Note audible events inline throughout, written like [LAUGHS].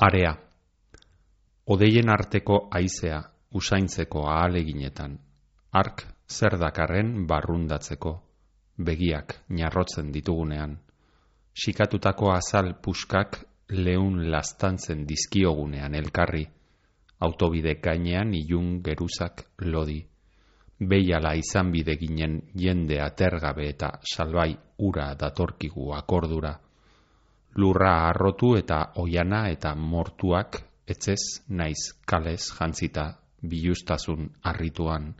Area. Odeien arteko aizea usaintzeko ahaleginetan. Ark zer dakarren barrundatzeko. Begiak narrotzen ditugunean. Sikatutako azal puskak leun lastantzen dizkiogunean elkarri. Autobide gainean ilun geruzak lodi. Beiala izan bide ginen jende atergabe eta salbai ura datorkigu akordura lurra arrotu eta oiana eta mortuak etzez naiz kalez jantzita biluztasun arrituan.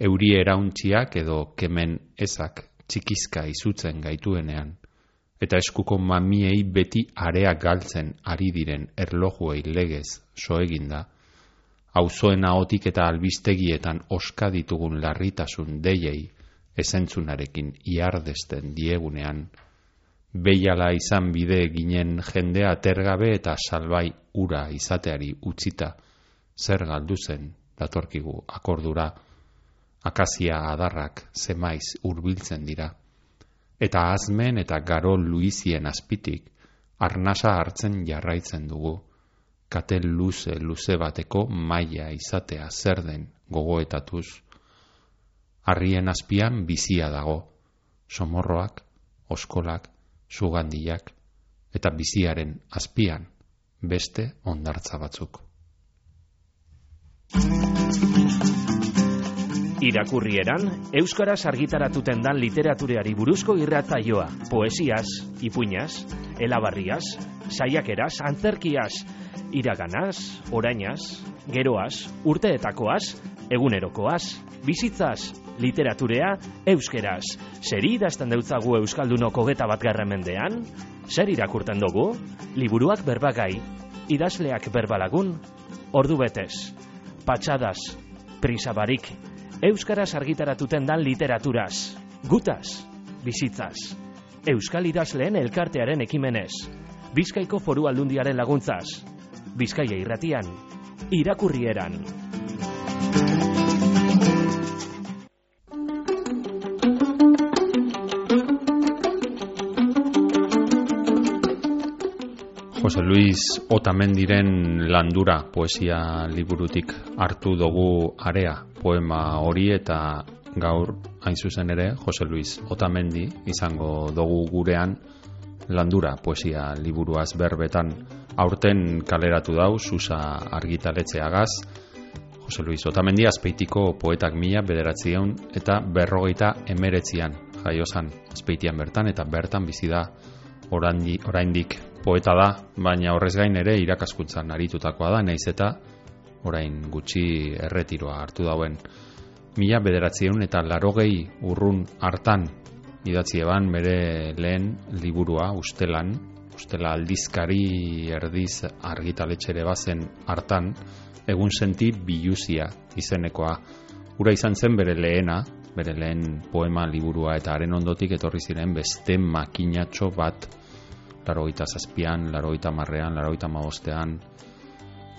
Euri erauntziak edo kemen ezak txikizka izutzen gaituenean, eta eskuko mamiei beti area galtzen ari diren erlojuei legez soeginda, auzoen ahotik eta albistegietan oska ditugun larritasun deiei esentzunarekin iardesten diegunean, Beiala izan bide ginen jendea tergabe eta salbai ura izateari utzita, zer galdu zen datorkigu akordura, akazia adarrak zemaiz hurbiltzen dira. Eta azmen eta garo luizien azpitik, arnasa hartzen jarraitzen dugu, katel luze luze bateko maila izatea zer den gogoetatuz. Arrien azpian bizia dago, somorroak, oskolak, sugandiak eta biziaren azpian beste ondartza batzuk. Irakurrieran, Euskaraz argitaratuten dan literatureari buruzko irratzaioa, poesiaz, ipuñaz, elabarriaz, saiakeraz, antzerkiaz, iraganaz, orainaz, geroaz, urteetakoaz, egunerokoaz, bizitzaz, Literaturea euskeraz. Zer idazten deutzagu euskaldunok hogeta bat mendean? Zer irakurten dugu? Liburuak berbagai, idazleak berbalagun, ordu betez, patxadas, prisabarik, euskaraz argitaratuten dan literaturaz, gutaz, bizitzaz, euskal idazleen elkartearen ekimenez, bizkaiko foru aldundiaren laguntzaz, bizkaia irratian, irakurrieran. Jose Luis Otamendiren landura poesia liburutik hartu dugu area poema hori eta gaur hain zuzen ere Jose Luis Otamendi izango dugu gurean landura poesia liburuaz berbetan. Aurten kaleratu dau Susa argitaletzeagaz Jose Luis Otamendi azpeitiko poetak mila bederatzion eta berrogeita emeretzian jaiozan azpeitian bertan eta bertan bizi da oraindik poeta da, baina horrez gain ere irakaskuntzan aritutakoa da, naiz eta orain gutxi erretiroa hartu dauen. Mila bederatzieun eta larogei urrun hartan idatzi eban bere lehen liburua ustelan, ustela aldizkari erdiz argitaletxere bazen hartan, egun senti biluzia izenekoa. Ura izan zen bere lehena, bere lehen poema liburua eta haren ondotik etorri ziren beste makinatxo bat laroita zazpian, laroita marrean, laroita maostean.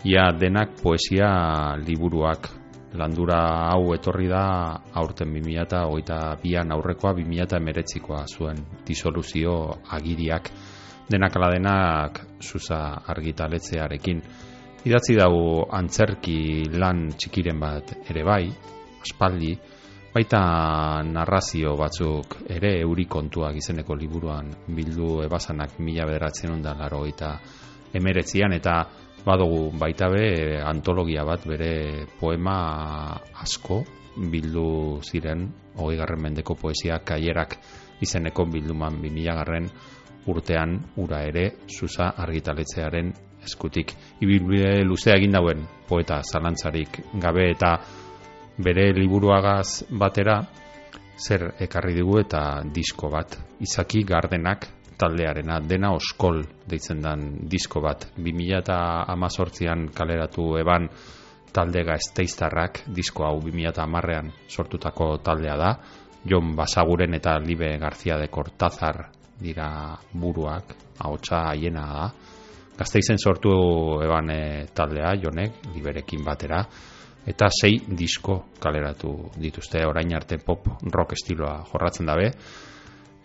Ia denak poesia liburuak landura hau etorri da aurten 2000 eta oita bian aurrekoa 2000 eta emeretzikoa zuen disoluzio agiriak denak ala denak zuza argitaletzearekin. Idatzi dago antzerki lan txikiren bat ere bai, aspaldi, baita narrazio batzuk ere euri kontuak izeneko liburuan bildu ebazanak mila bederatzen ondan laro eta emeretzian eta badugu baita be antologia bat bere poema asko bildu ziren hogei garren mendeko poesia kaierak izeneko bilduman bimila garren urtean ura ere zuza argitaletzearen eskutik. Ibilbide luzea egin dauen poeta zalantzarik gabe eta bere liburuagaz batera zer ekarri dugu eta disko bat. Izaki gardenak taldearena dena oskol deitzen den disko bat. 2000 eta amazortzian kaleratu eban taldega esteiztarrak disko hau 2000 eta amarrean sortutako taldea da. Jon Basaguren eta Libe Garzia de Cortázar dira buruak ahotsa haiena da. Gazteizen sortu eban e, taldea, jonek, liberekin batera, eta sei disko kaleratu dituzte orain arte pop rock estiloa jorratzen dabe.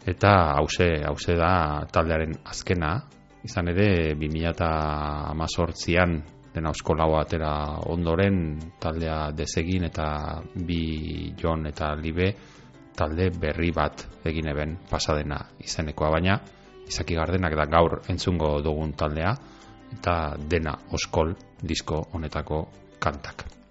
Eta hause hause da taldearen azkena. Izan ere 2018an dena euskolago atera ondoren taldea desegin eta bi jon eta libe talde berri bat egin eben pasadena izenekoa. Baina izaki gardenak da gaur entzungo dugun taldea eta dena oskol disko honetako kantak.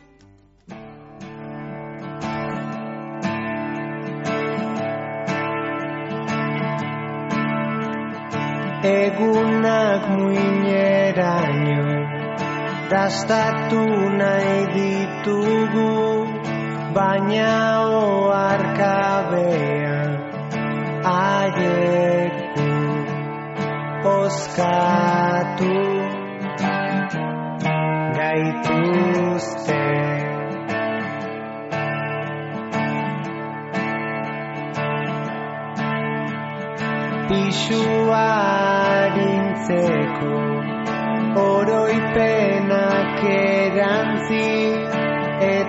Egunak muineraino Dastatu nahi ditugu Baina oarkabean Aieku Oskatu Gaituzte. Pisua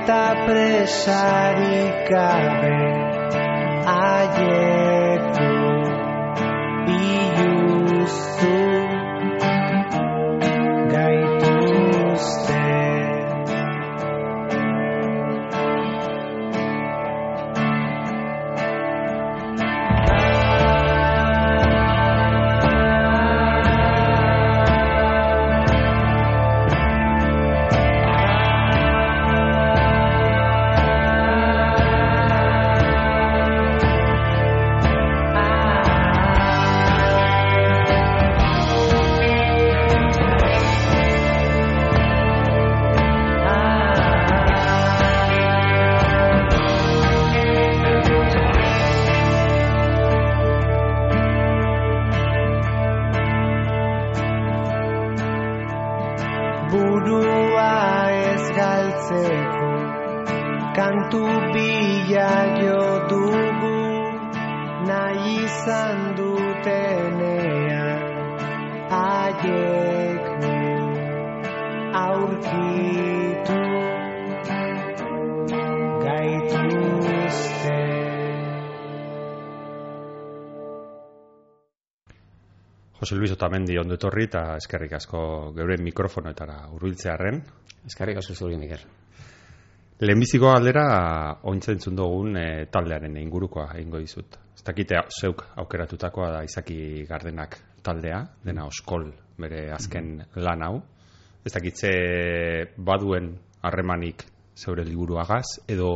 Eta presarik gabe aurkitu gaituzte Jose Luis Otamendi ondo etorri eta eskerrik asko geure mikrofonoetara hurbiltzearren. Eskarrik asko zuri, Miguel. Lehenbiziko aldera ointzen dugun e, taldearen ingurukoa egingo dizut. Ez dakite zeuk aukeratutakoa da izaki gardenak taldea, dena oskol bere azken lan hau. Ez dakitze baduen harremanik zeure liburuagaz, edo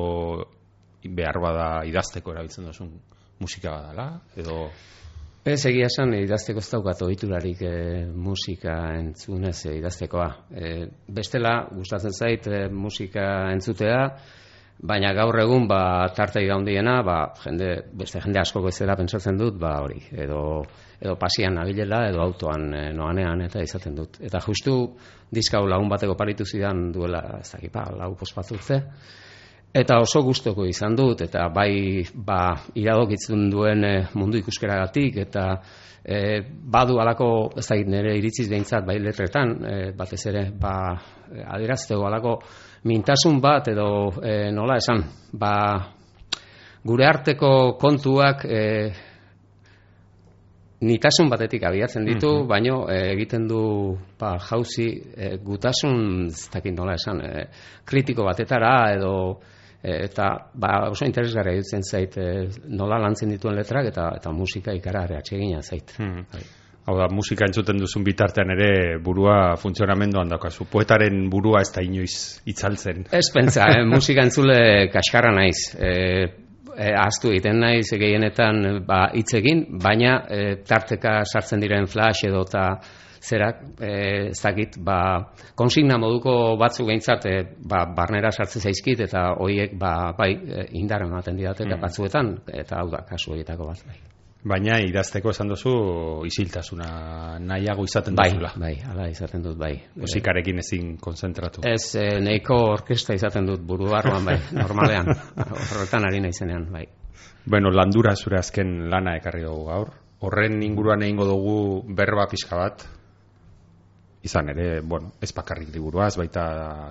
behar bada idazteko erabiltzen duzun musika badala, edo Ez egia esan idazteko ez daukat ohiturarik e, musika entzunez e, idaztekoa. E, bestela gustatzen zait e, musika entzutea, baina gaur egun ba tartei handiena, ba jende beste jende asko bezala pentsatzen dut, ba hori, edo edo pasian nabilela edo autoan e, noanean eta izaten dut. Eta justu diska lagun bateko paritu zidan duela, ez dakit, ba, lau pospatutze. Eta oso gustoko izan dut, eta bai ba, iradokitzen duen e, mundu ikuskeragatik, eta e, badu alako, ez da nire iritziz behintzat, bai letretan, e, batez ere, ba, adierazteko alako mintasun bat, edo e, nola esan, ba, gure arteko kontuak e, nitasun batetik abiatzen ditu, mm -hmm. baino e, egiten du ba, jauzi e, gutasun, ez dakit nola esan, e, kritiko batetara, edo eta ba, oso interesgarria dutzen zait e, nola lantzen dituen letrak eta eta musika ikara atsegina zait. Hmm. Hau da, musika entzuten duzun bitartean ere burua funtzionamenduan daukazu. Poetaren burua ez da inoiz itzaltzen. Ez pentsa, eh? [LAUGHS] musika entzule kaskarra naiz. E, e, ahaztu egiten naiz gehienetan ba, hitz egin, baina e, tarteka sartzen diren flash edo eta zerak, e, ez dakit, ba, konsigna moduko batzuk behintzat, e, ba, barnera sartzen zaizkit, eta horiek, ba, bai, indar ematen didate, Mm. batzuetan, eta hau da, kasu horietako bat, bai. Baina idazteko esan duzu isiltasuna nahiago izaten Bai, duzula. bai, hala izaten dut, bai. Musikarekin ezin konzentratu. Ez, e, nahiko orkesta izaten dut buru barruan, bai, [LAUGHS] normalean, horretan ari naizenean, bai. Bueno, landura zure azken lana ekarri dugu gaur. Horren inguruan egingo dugu berba pixka bat. Izan ere, bueno, ez bakarrik liburuaz, baita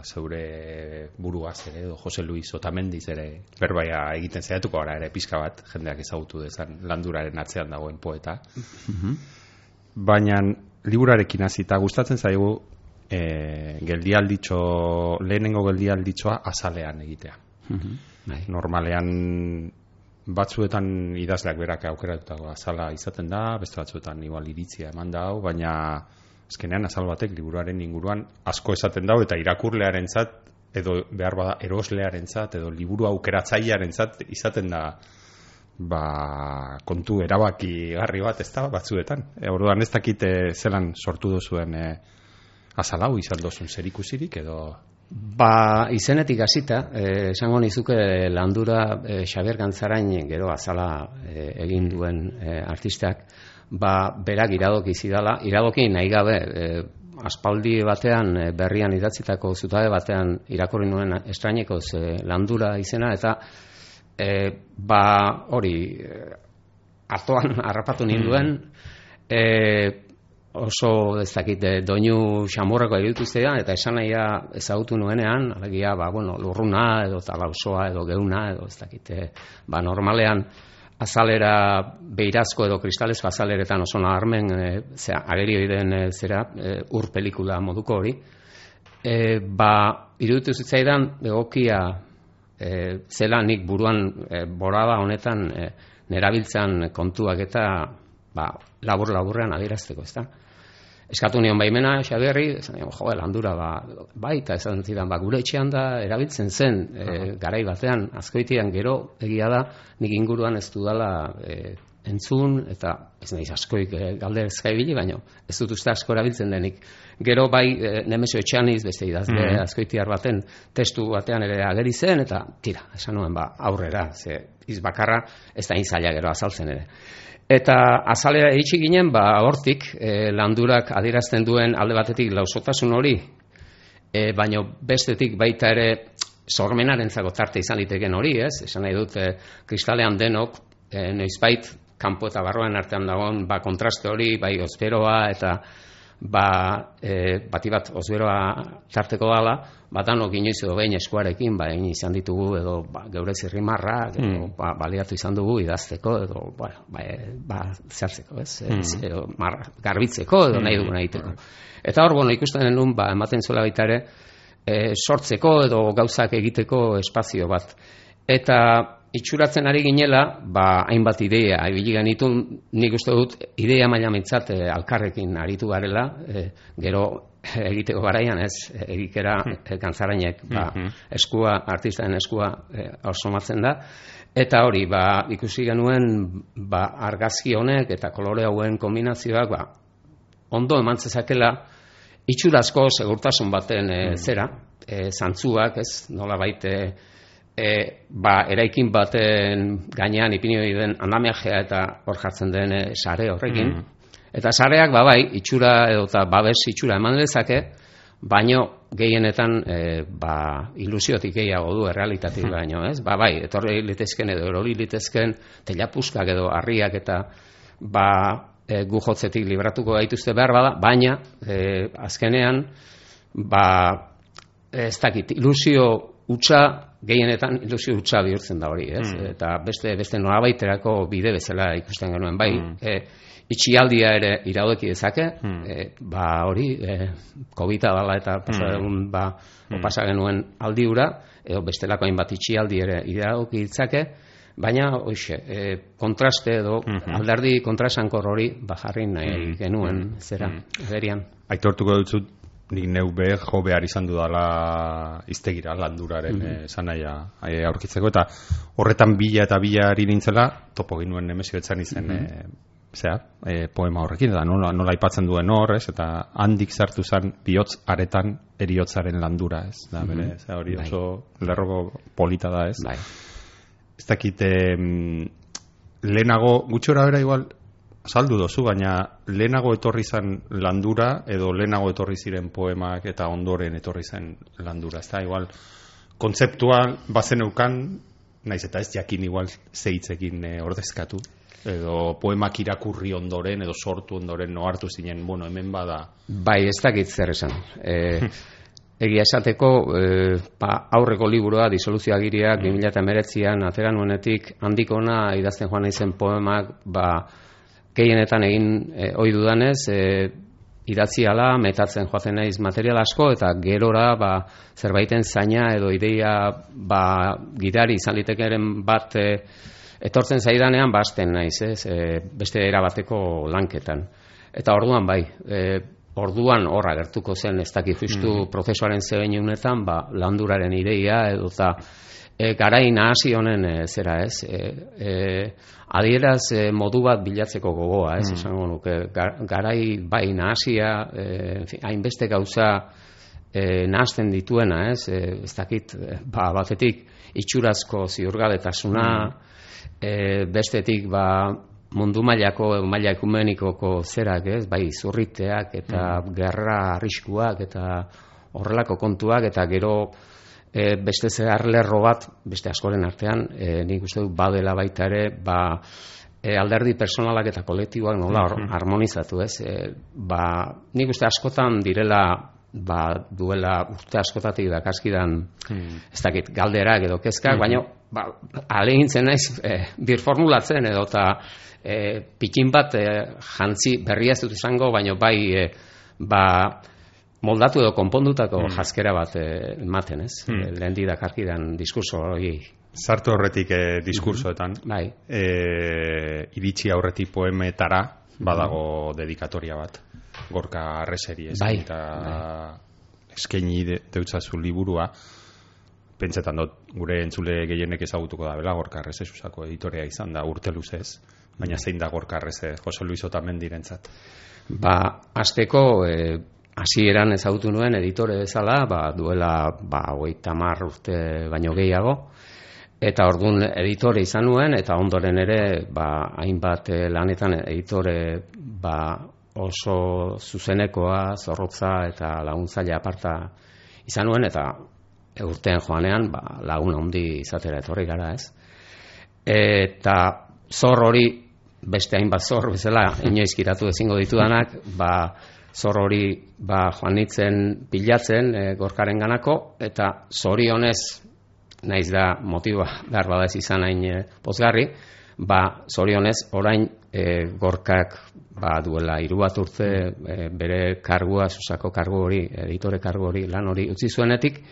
zeure buruaz ere, edo Jose Luis Otamendiz ere berbaia egiten zaiatuko gara ere pixka bat, jendeak ezagutu dezan landuraren atzean dagoen poeta. Baina liburarekin hasita gustatzen zaigu e, geldialditxo, lehenengo geldialditxoa azalean egitea. Bai. Normalean batzuetan idazleak berak aukeratutago azala izaten da, beste batzuetan igual iritzia eman da, baina azkenean azal batek liburuaren inguruan asko esaten dau eta irakurlearentzat edo behar bada eroslearentzat edo liburu aukeratzailearentzat izaten da ba, kontu erabaki garri bat ez da batzuetan. E, orduan ez dakit eh, zelan sortu duzuen e, azalau izan dozun zer ikusirik edo... Ba, izenetik hasita, eh, esango nizuke landura eh, Xabier Gantzarain gero azala eh, egin duen eh, artistak, ba, berak iradoki zidala, iradoki nahi gabe, eh, aspaldi batean eh, berrian idatzitako zutabe batean irakurri nuen estraineko ze landura izena, eta eh, ba, hori, eh, atoan [LAUGHS] harrapatu ninduen, eh, oso ez dakit eh, doinu xamurreko iruditu zidan eta esan nahia ezagutu nuenean alegia ba bueno lurruna edo talausoa edo geuna edo ez dakit ba normalean azalera beirazko edo kristalez azaleretan oso naharmen e, zera, ageri den e, zera e, ur pelikula moduko hori e, ba iruditu zitzaidan egokia e, zela nik buruan e, boraba honetan e, nerabiltzan kontuak eta ba, labur laburrean adierazteko, ezta? Eskatu nion baimena Xabierri, esan nion, jo, landura ba, bai, eta esan zidan, ba, gure etxean da erabiltzen zen, e, garai batean, azkoitian gero, egia da, nik inguruan ez dudala e, entzun, eta ez nahiz askoik e, galde ezkaibili, baina ez dut uste asko erabiltzen denik. Gero bai, e, nemesio etxaniz, beste idazle, mm azkoitiar baten, testu batean ere ageri zen, eta tira, esan nuen, ba, aurrera, ze, izbakarra, ez da inzaila gero azaltzen ere. Eta azalera iritsi ginen, ba, hortik, e, landurak adierazten duen alde batetik lausotasun hori, e, baino bestetik baita ere sormenaren tarte izan liteken hori, ez? Esan nahi dut, e, kristalean denok, e, noizbait, kanpo eta barroan artean dagoen, ba, kontraste hori, bai, ozberoa eta ba, e, bati bat ozberoa tarteko dala, batanok inoiz edo behin eskuarekin, ba, izan ditugu, edo ba, geure zirrimarra, edo, Mm. ba, baliatu izan dugu idazteko, edo, ba, e, ba zertzeko, ez? Mm. Edo, mar, garbitzeko, edo nahi dugu egiteko. Eta hor, bueno, ikusten denun, ba, ematen zuela baita ere, e, sortzeko edo gauzak egiteko espazio bat. Eta itxuratzen ari ginela, ba, hainbat ideia, ibili genitu, nik uste dut, ideia maila mintzat e, alkarrekin aritu garela, e, gero [LAUGHS] egiteko garaian ez, egikera e, gantzarainek, ba, Mhm. eskua, artistaren eskua e, osomatzen da, eta hori, ba, ikusi genuen, ba, argazki honek eta kolore hauen kombinazioak, ba, ondo eman zezakela itxurazko segurtasun baten e, zera, e, zantzuak, ez, nola baite, e, ba, eraikin baten gainean ipini den andamiajea eta hor jartzen den e, sare horrekin. Mm. Eta sareak, ba, bai, itxura edo eta babes itxura eman dezake, baino gehienetan e, ba, ilusiotik gehiago du errealitatik baino, ez? Ba, bai, etorri litezken edo erori litezken telapuskak edo harriak eta ba, e, gu jotzetik libratuko gaituzte behar bada, baina e, azkenean ba, ez dakit, ilusio utxa gehienetan ilusio utxa bihurtzen da hori, ez? Mm. Eta beste beste norabaiterako bide bezala ikusten genuen, bai, Mm. e, itxialdia ere iraudeki dezake, Mm. e, ba hori, e, COVID-a dala eta pasa Mm. egun, ba, o pasa genuen aldiura, edo bestelako hainbat itxialdi ere iradoki ditzake, baina hoxe, e, kontraste edo Mhm. alderdi kontrasankor hori ba jarri nahi Mm. genuen zera, Mm. agerian. Aitortuko dut nik neu be jo behar izan dudala iztegira landuraren mm esan nahia eh, aurkitzeko eta horretan bila eta bila ari nintzela topo ginuen nemesio etzan izen eh, zea, eh, poema horrekin eta nola, nola aipatzen duen hor ez eta handik sartu zen bihotz aretan eriotzaren landura ez da bere, zea, hori Bai. oso lerroko polita da ez Bai. ez dakit em, lehenago gutxora bera igual saldu dozu, baina lehenago etorri zen landura edo lehenago etorri ziren poemak eta ondoren etorri zen landura. Ez da, igual, kontzeptual bazen eukan, naiz eta ez jakin igual zeitzekin e, ordezkatu. Edo poemak irakurri ondoren edo sortu ondoren no zinen, bueno, hemen bada. Bai, ez dakit zer esan. [LAUGHS] E, egia esateko, e, ba, aurreko liburua, disoluzio agiriak, 2008an, atera nuenetik, handikona idazten joan naizen poemak, ba, gehienetan egin e, ohi dudanez, e, idatziala, metatzen joaten naiz material asko, eta gerora ba, zerbaiten zaina edo ideia ba, gidari izan litekeren bat e, etortzen zaidanean basten naiz, ez, e, beste erabateko lanketan. Eta orduan bai, e, orduan horra gertuko zen ez dakit justu mm. prozesuaren zebein unetan, ba, landuraren ideia edo eta e, garai nahasi honen e, zera ez, e, e, adieraz e, modu bat bilatzeko gogoa, ez, mm. esango nuke, garai bai nahasia, e, hainbeste gauza e, nahazten dituena, ez, e, ez dakit, ba, batetik itxurazko ziurgabetasuna, mm. E, bestetik, ba, mundu mailako maila ekumenikoko zerak, ez, bai, zurriteak eta mm. gerra arriskuak eta horrelako kontuak eta gero e, beste zehar lerro bat, beste askoren artean, e, nik uste dut badela baita ere, ba, e, alderdi personalak eta kolektiboak nola mm harmonizatu, ez? E, ba, nik uste askotan direla ba, duela urte askotatik dakaskidan mm. ez dakit, galderak edo kezkak, mm baina ba, alegintzen naiz e, bir formulatzen edo eta e, pikin bat e, jantzi berria ez dut izango, baina bai e, ba, moldatu edo konpondutako hmm. jaskera bat eh, ematen, ez? Hmm. Eh, lehen didak arkidan diskurso hori. Sartu horretik eh, diskursoetan. Hmm. Bai. Eh, iritsi aurretik poemetara badago hmm. dedikatoria bat. Gorka arreseri ez. Bai. Eta bai. eskaini de, deutzazu liburua. Pentsetan dut, gure entzule gehienek ezagutuko da, bela, gorka arrese susako editorea izan da, urte luzez. Baina zein da gorka arrese, Jose Luis Otamendiren zat? Ba, azteko, eh, hasieran ezagutu nuen editore bezala, ba, duela ba, tamar urte baino gehiago, eta ordun editore izan nuen, eta ondoren ere ba, hainbat eh, lanetan editore ba, oso zuzenekoa, zorrotza eta laguntzaile aparta izan nuen, eta urtean joanean ba, lagun handi izatera etorri gara ez. Eta zor hori, beste hainbat zor bezala, inoizkiratu ezingo ditudanak, ba, zor hori ba, joan nitzen pilatzen e, gorkaren ganako, eta zorionez, naiz da motiba behar badaz izan hain e, pozgarri, ba, zorionez, orain e, gorkak ba, duela hiru bat urte e, bere kargua, susako kargu hori, editore kargu hori, lan hori utzi zuenetik,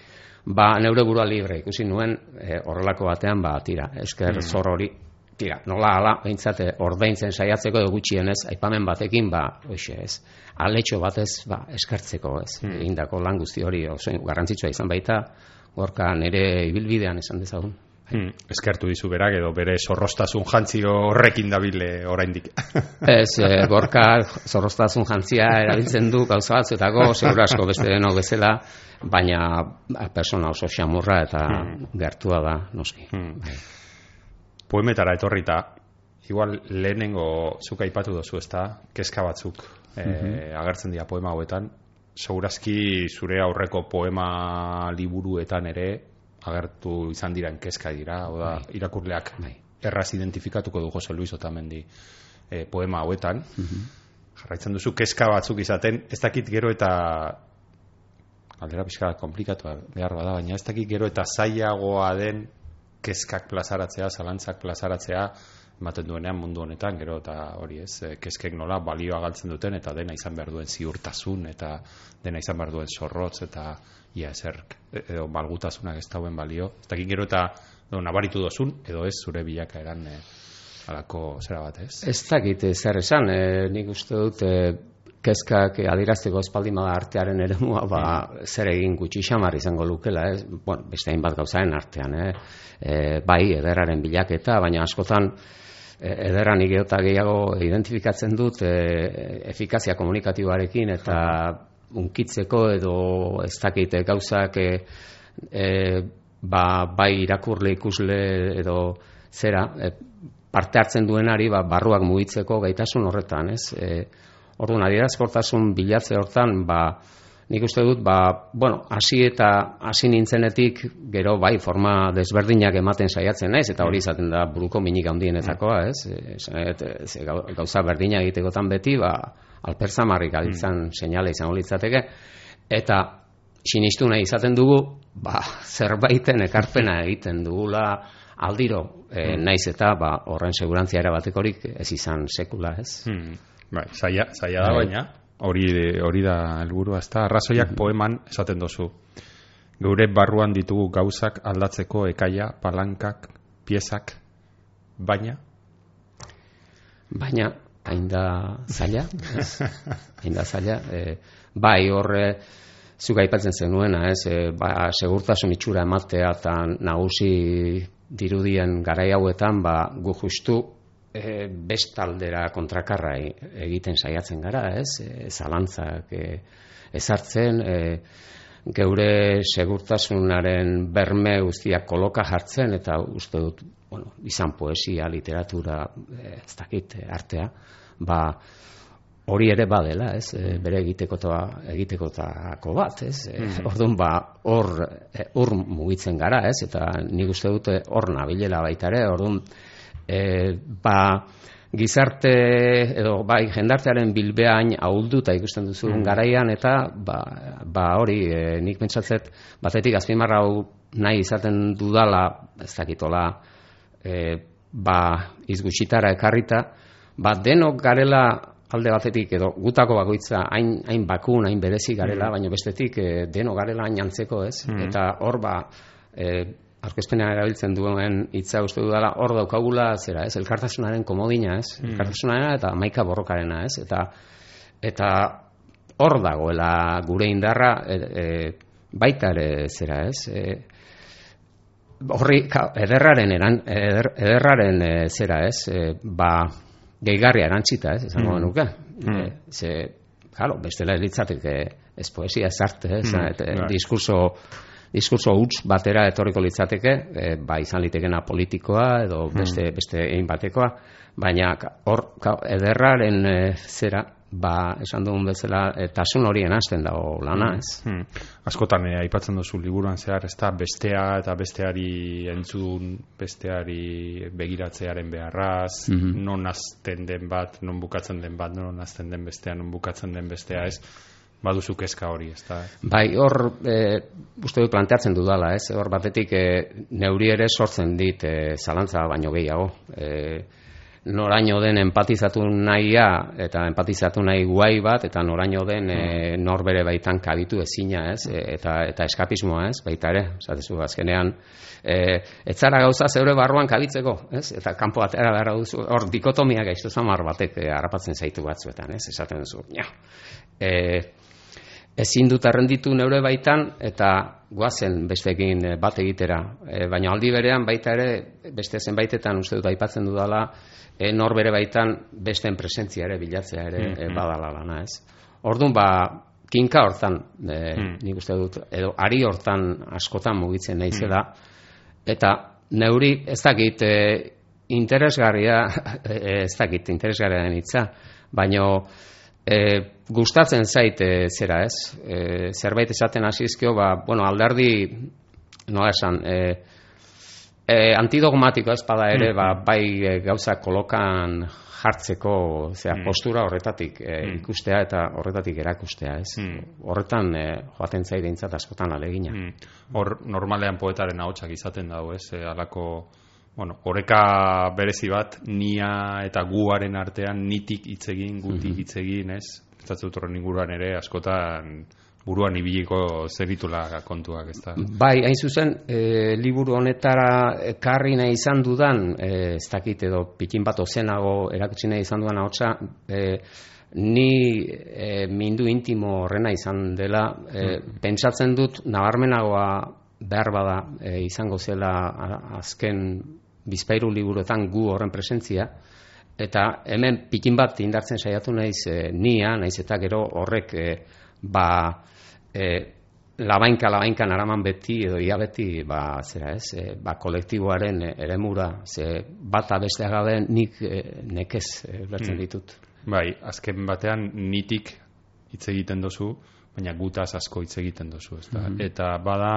ba, neure burua libre ikusi nuen e, horrelako batean, ba, tira, esker mm. zor hori tira, nola ala, behintzate, eh, ordaintzen saiatzeko edo gutxienez, aipamen batekin, ba, hoxe ez, aletxo batez, ba, eskartzeko ez, hmm. indako lan guzti hori, oso garrantzitsua izan baita, gorka nire ibilbidean esan dezagun. Hmm. Eskertu dizu berak edo bere zorrostasun jantzio horrekin dabile oraindik. [LAUGHS] Ez, e, gorka zorrostasun jantzia erabiltzen du gauza batzuetako, segura asko beste denok bezala, baina persona oso xamurra eta hmm. gertua da, noski. Hmm. Poemetara etorrita, igual lehenengo zuk aipatu dozu, ezta, kezka batzuk e, agertzen dira poema hauetan, segurazki zure aurreko poema liburuetan ere agertu izan diran kezka dira, oda, bai. irakurleak bai. erraz identifikatuko du Jose Luis Otamendi e, poema hauetan, mm jarraitzen duzu kezka batzuk izaten, ez dakit gero eta aldera pixka komplikatu behar bada, baina ez dakit gero eta zailagoa den kezkak plazaratzea, zalantzak plazaratzea, ematen duenean mundu honetan, gero eta hori ez, eh, kezkek nola balioa galtzen duten, eta dena izan behar duen ziurtasun, eta dena izan behar duen zorrotz, eta ia ezer, edo malgutasunak ez dauen balio. Dakik gero eta do, nabaritu dozun, edo ez zure bilaka eran e, alako zera bat ez? Ez dakit zer esan, e, nik uste dut, kezkak adirazteko espaldima artearen eremua ba, zer egin gutxi xamar izango lukela, ez? Bueno, beste hainbat gauzaen artean, eh? E, bai, ederaren bilaketa, baina askotan e, ederran igeota gehiago identifikatzen dut e, efikazia komunikatiboarekin eta unkitzeko edo ez dakite gauzak e, e, ba, bai irakurle ikusle edo zera e, parte hartzen duenari ba, barruak mugitzeko gaitasun horretan, ez? E, Orduan, adierazkortasun bilatze hortan, ba, nik uste dut, ba, bueno, hasi eta hasi nintzenetik, gero bai, forma desberdinak ematen saiatzen naiz, eta hori izaten da buruko minik handienetakoa, ez? ez, gauza berdina egitekotan beti, ba, alperzamarrik aditzen mm. seinale izango litzateke, eta sinistu nahi izaten dugu, ba, [LAUGHS] zerbaiten ekarpena egiten dugula, aldiro, e, naiz eta, ba, horren segurantzia erabatekorik ez izan sekula, ez? Mm. Bai, saia, saia da bai. baina hori hori da helburua, ezta? Arrazoiak poeman esaten dozu. Geure barruan ditugu gauzak aldatzeko ekaia, palankak, piezak, baina baina hain da zaila, [LAUGHS] hain da zaila, e, bai horre, zuk aipatzen zenuena, ez, e, ba, segurtasun itxura ematea eta nagusi dirudien garai hauetan, ba, gu justu e, bestaldera kontrakarra e- egiten saiatzen gara, ez, e, zalantzak e, ezartzen, e, geure segurtasunaren berme guztiak koloka jartzen eta uste dut bueno, izan poesia, literatura, eh, ez dakit, eh, artea, ba, hori ere badela, ez, e, bere egitekotoa egitekotako bat, ez, e, orduan ba, hor, e, hor mugitzen gara, ez, eta nik uste dute hor nabilela baita ere, orduan, e, ba, gizarte edo bai jendartearen bilbeain ahulduta ikusten duzu garaian eta ba, ba hori e, nik pentsatzet batetik azpimarra hau nahi izaten dudala ez dakitola e, ba izgutxitara ekarrita. Ba denok garela alde batetik edo gutako bakoitza hain, hain bakun, hain berezi garela, baina bestetik e, denok garela hain antzeko ez, eta hor ba e, aurkezpenean erabiltzen duen hitza uste dudala hor daukagula zera, ez? Elkartasunaren komodina, ez? Mm. Elkartasunaren eta maika borrokarena, ez? Eta eta hor dagoela gure indarra e, e, baita ere zera, ez? E, horri ederraren eran, eder, ederraren e, zera, ez? E, ba gehigarria erantzita, ez? Esango mm. nuke. Mm. E, ze, claro, bestela ez poesia ez arte, ez? Mm. Et, diskurso diskurso huts batera etorriko litzateke, e, ba izan litekena politikoa edo hmm. beste beste egin batekoa, baina hor ederraren e, zera ba, esan dugun bezala, e, tasun horien hasten dago lana, hmm. ez? Hmm. Askotan, e, aipatzen duzu liburuan zehar, ez da, bestea eta besteari entzun, besteari begiratzearen beharraz, hmm. non azten den bat, non bukatzen den bat, non azten den bestea, non bukatzen den bestea, ez? Baduzu kezka hori, ez da? Bai, hor, e, uste dut planteatzen dudala, ez? Hor, batetik, e, neuri ere sortzen dit e, zalantza baino gehiago. E, noraino den empatizatu nahia, eta empatizatu nahi guai bat, eta noraino den e, norbere baitan kabitu ezina, ez? E, eta, eta eskapismoa, ez? Baita ere, zatezu, azkenean, e, etzara gauza zeure barruan kabitzeko, ez? Eta kanpo atera behar duzu, hor, dikotomia gaiztu zamar batek e, harrapatzen zaitu batzuetan, ez? Esaten duzu, ja. E, ezin dut arrenditu neure baitan eta goazen besteekin eh, bat egitera. E, baina aldi berean baita ere beste zenbaitetan uste dut aipatzen dudala e, nor bere baitan besteen presentzia ere bilatzea ere mm badala lana, ez. Ordun ba kinka hortan e, mm. nik uste dut edo ari hortan askotan mugitzen naizela mm. eta neuri ez dakit e, interesgarria [LAUGHS] ez dakit interesgarria den hitza, baino E, gustatzen zait e, zera ez? E, zerbait esaten hasizkio ba, bueno, alderdi noa esan e, e, antidogmatiko ez? Bada ere ba, mm. bai e, gauza kolokan jartzeko zera, mm. postura horretatik e, mm. ikustea eta horretatik erakustea ez? Horretan e, joaten zait askotan alegina hor normalean poetaren ahotsak izaten dago ez? E, alako bueno, oreka berezi bat nia eta guaren artean nitik hitz egin, gutik mhm. hitz egin, ez? Pentsatzen dut horren inguruan ere askotan buruan ibiliko zeritula kontuak, ez da? Bai, hain zuzen, e, liburu honetara karri nahi izan dudan, e, ez dakit edo pikin bat ozenago erakutsi nahi izan dudan hau e, ni e, mindu intimo horrena izan dela, e, pentsatzen dut nabarmenagoa behar bada e, izango zela azken bizpairu liburuetan gu horren presentzia, eta hemen pikin bat indartzen saiatu naiz e, nia, naiz eta gero horrek e, ba e, labainka labainka naraman beti edo ia beti ba, zera ez, e, ba, kolektiboaren eremura, ze bata bestea gabe nik e, nekez e, bertzen hmm. ditut. Bai, azken batean nitik hitz egiten dozu, baina gutaz asko hitz egiten dozu, ez da? Hmm. Eta bada,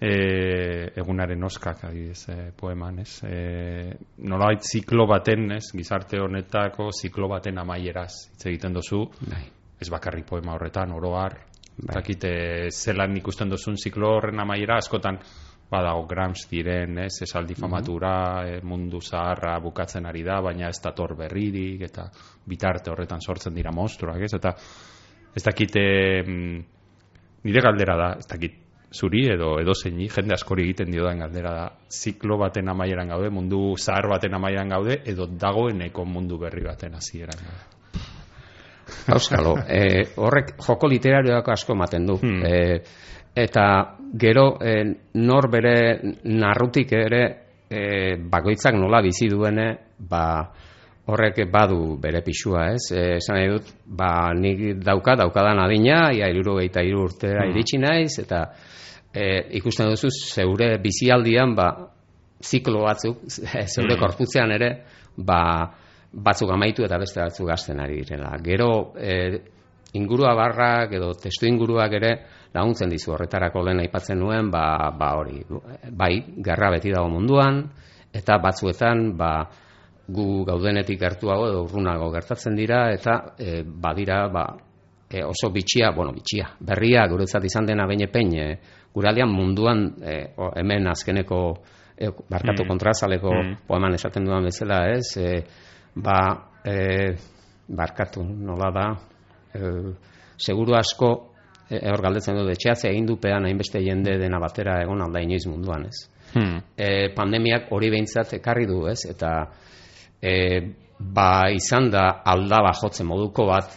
e, egunaren oskak adibidez e, poeman, ez? E, nolabait ziklo baten, ez? Gizarte honetako ziklo baten amaieraz hitz egiten dozu. Bai. Ez bakarrik poema horretan oroar. Bai. Zakite zelan ikusten dozun ziklo horren amaiera askotan badago grams diren, ez? Esaldi mhm. famatura, e, mundu zaharra bukatzen ari da, baina ez dator berririk eta bitarte horretan sortzen dira monstruak, ez? Eta ez dakit eh, nire galdera da, ez dakit zuri edo edo zeini, jende askori egiten diodan galdera da, ziklo baten amaieran gaude, mundu zahar baten amaieran gaude, edo dagoeneko mundu berri baten hasieran gaude. Auskalo, e, horrek joko literarioak asko ematen du. Hmm. E, eta gero e, nor bere narrutik ere e, bakoitzak nola bizi duene, ba, horrek badu bere pixua, ez? E, esan nahi dut, ba, nik dauka, daukadan adina, ia iruro gehieta urtera Hmm. iritsi naiz, eta e, ikusten duzu zeure bizialdian, ba, ziklo batzuk, [LAUGHS] zeure Hmm. korputzean ere, ba, batzuk amaitu eta beste batzuk gazten ari direla. Gero, e, ingurua barrak edo testu inguruak ere laguntzen dizu horretarako lehen aipatzen nuen, ba, ba hori, bai, gerra beti dago munduan, eta batzuetan, ba, gu gaudenetik gertuago edo urrunago gertatzen dira, eta e, badira, ba, e, oso bitxia, bueno, bitxia, berria, guretzat izan dena baina pein, e, gure aldean munduan, e, o, hemen azkeneko, e, barkatu Mm. kontrazaleko Mm. poeman esaten dudan bezala, ez, e, ba, e, barkatu, nola da, e, seguru asko, e, hor galdetzen dut, etxeatzea egin dupean hainbeste jende dena batera egon alda inoiz munduan, ez. Hmm. E, pandemiak hori behintzat ekarri du, ez, eta e, ba izan da aldaba jotzen moduko bat,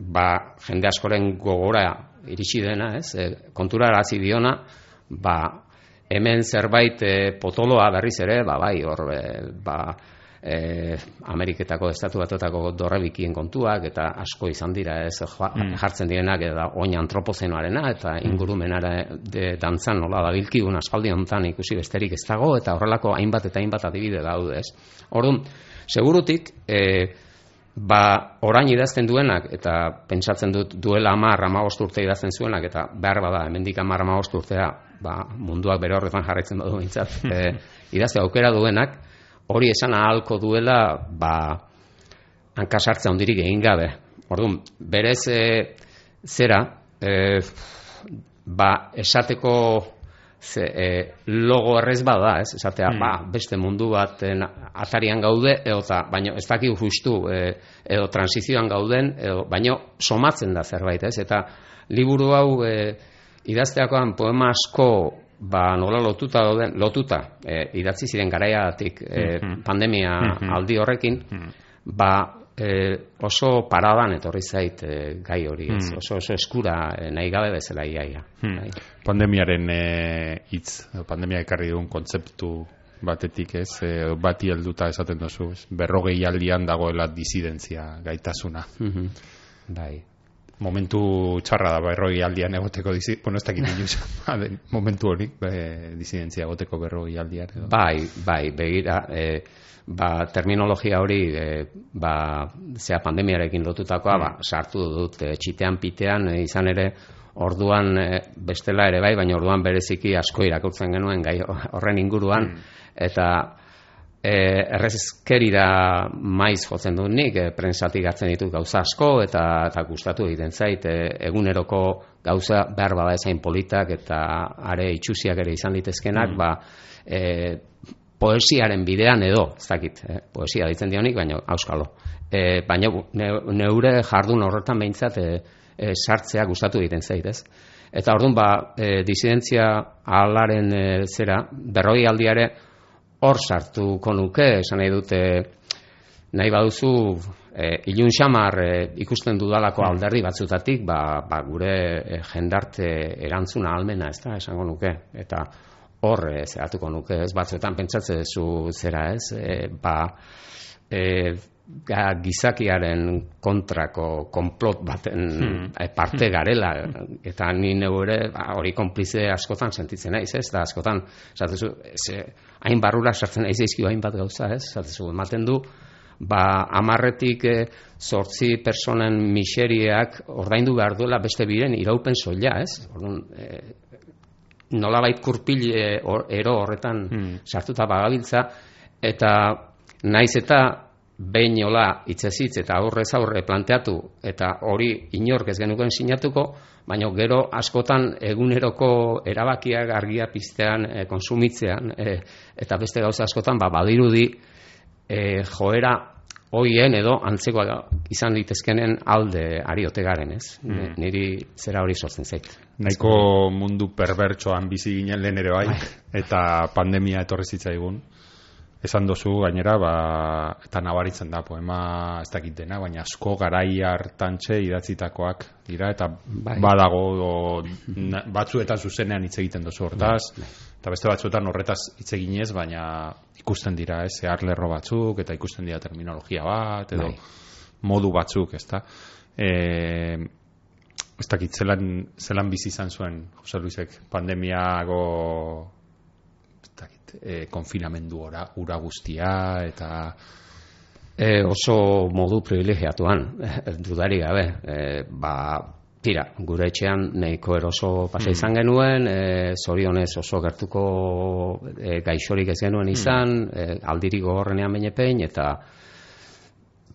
ba jende askoren gogora iritsi dena, ez, e, kontura arazi diona, ba hemen zerbait e, potoloa berriz ere, ba bai, hor, e, ba, e, Ameriketako estatu batotako dorrebikien kontuak eta asko izan dira ez joa- Mm. jartzen direnak eta oin antropozenoarena eta ingurumenara de dantzan nola dabilkigun aspaldi hontan ikusi besterik ez dago eta horrelako hainbat eta hainbat adibide daude ez. Orduan, segurutik e, ba orain idazten duenak eta pentsatzen dut duela 10 15 urte idazten zuenak eta behar bada hemendik 10 15 urtea ba, munduak bere horretan jarraitzen badu behintzat [LAUGHS] e, idazte aukera duenak hori esan ahalko duela ba hankasartza hondirik egin gabe. Orduan, berez e, zera e, ba esateko ze, e, logo errez bada, ez? Esatea, Hmm. ba, beste mundu baten atarian gaude, edota, baino ez dakik justu, e, edo transizioan gauden, edo, baino somatzen da zerbait, ez? Eta liburu hau e, idazteakoan poema asko ba, nola lotuta dauden, lotuta, e, idatzi ziren garaiatik e, Mhm. pandemia Mhm. aldi horrekin, Hmm. ba, e, oso paradan etorri zait e, gai hori, ez? Mm. Oso, oso eskura e, nahi gabe bezala iaia. Hmm. Bai. Pandemiaren hitz, edo pandemia ekarri duen kontzeptu batetik ez, e, bati helduta esaten duzu, ez, berrogei aldian dagoela disidentzia gaitasuna. Mhm. Bai. Momentu txarra da berrogei aldian egoteko dizi, bueno, ez dakit inoiz, [LAUGHS] aden, momentu hori, e, disidentzia egoteko berrogei aldian. Edo. Bai, bai, begira, e, ba, terminologia hori, e, ba, zea pandemiarekin lotutakoa, ba, sartu dut, e, txitean pitean, e, izan ere, orduan e, bestela ere bai, baina orduan bereziki asko irakurtzen genuen gai horren inguruan, eta e, errezkerira maiz jotzen dut nik, e, prensatik hartzen ditut gauza asko, eta, eta gustatu egiten zait, e, eguneroko gauza behar bada ezain politak, eta are itxusiak ere izan litezkenak, ba, e, poesiaren bidean edo, ez dakit, eh, poesia ditzen dionik, baina auskalo. E, baina ne, neure jardun horretan behintzat e, e, sartzea gustatu egiten zait, ez? Eta orduan ba, e, disidentzia alaren e, zera, berroi aldiare hor sartuko nuke, esan nahi dute nahi baduzu e, ilun xamar e, ikusten dudalako alderdi batzutatik, ba, ba gure e, jendarte erantzuna almena, ez da, esango nuke. Eta hor e, zeratuko nuke, ez batzuetan pentsatzen zu zera, ez? E, ba, e, gizakiaren kontrako konplot baten e, parte [LAUGHS] garela eta ni neu ere ba, hori konplize askotan sentitzen naiz, ez? Da askotan esatezu, ze, hain barrura sartzen naiz zaizkio hainbat gauza, ez? Esatezu, ematen du ba amarretik e, zortzi personen miseriak ordaindu behar duela beste biren iraupen soila, ez? Orduan, e, nolabait kurpil e, or, ero horretan Hmm. sartuta bagabiltza eta naiz eta behin hola hitzezitz eta aurrez aurre planteatu eta hori inork ez genuken sinatuko, baina gero askotan eguneroko erabakiak argia piztean, e, konsumitzean e, eta beste gauza askotan ba, badirudi e, joera hoien edo antzekoa izan litezkenen alde ari ote garen, ez? Mm. Niri zera hori sortzen zait. Nahiko mundu perbertsoan bizi ginen lehen ere bai, eta pandemia etorri zitzaigun. Esan dozu gainera, ba, eta nabaritzen da poema ez dakit dena, baina asko garai hartantxe idatzitakoak dira, eta Bai. badago o, na- batzuetan zuzenean hitz egiten dozu hortaz, eta beste batzuetan horretaz hitz eginez, baina ikusten dira, ez, zehar lerro batzuk, eta ikusten dira terminologia bat, edo Bai. modu batzuk, ezta. E, ez dakit, zelan, zelan bizi izan zuen, Jose Luisek, pandemiago ez e, konfinamendu ora, ura guztia, eta E, oso modu privilegiatuan, dudari gabe. E, ba, tira, gure etxean nahiko eroso pasa izan genuen, e, zorionez oso gertuko e, gaixorik ez genuen izan, e, aldirik gogorrenean benepein, eta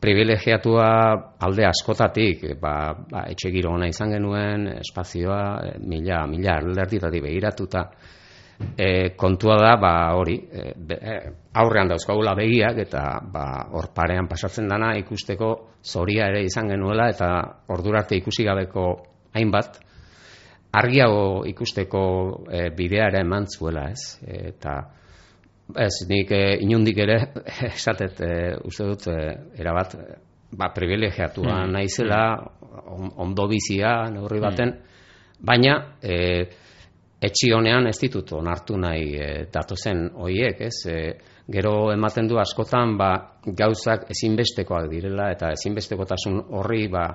privilegiatua alde askotatik, ba, ba, etxe giro ona izan genuen, espazioa, mila, mila erditatik begiratuta, e, kontua da, ba, hori, e, be, e, aurrean dauzkagula begiak, eta ba, hor parean pasatzen dana ikusteko zoria ere izan genuela, eta ordura arte ikusi gabeko hainbat, argiago ikusteko e, bidea ere eman zuela, ez? Eta ez, nik e, inundik ere [LAUGHS] esatet e, uste dut e, erabat ba, privilegiatua naizela on, ondo bizia neurri baten. Baina e, etxi honean ez ditut onartu nahi e, datozen hoiek, ez? E, gero ematen du askotan ba, gauzak ezinbestekoak direla eta ezinbestekotasun horri ba,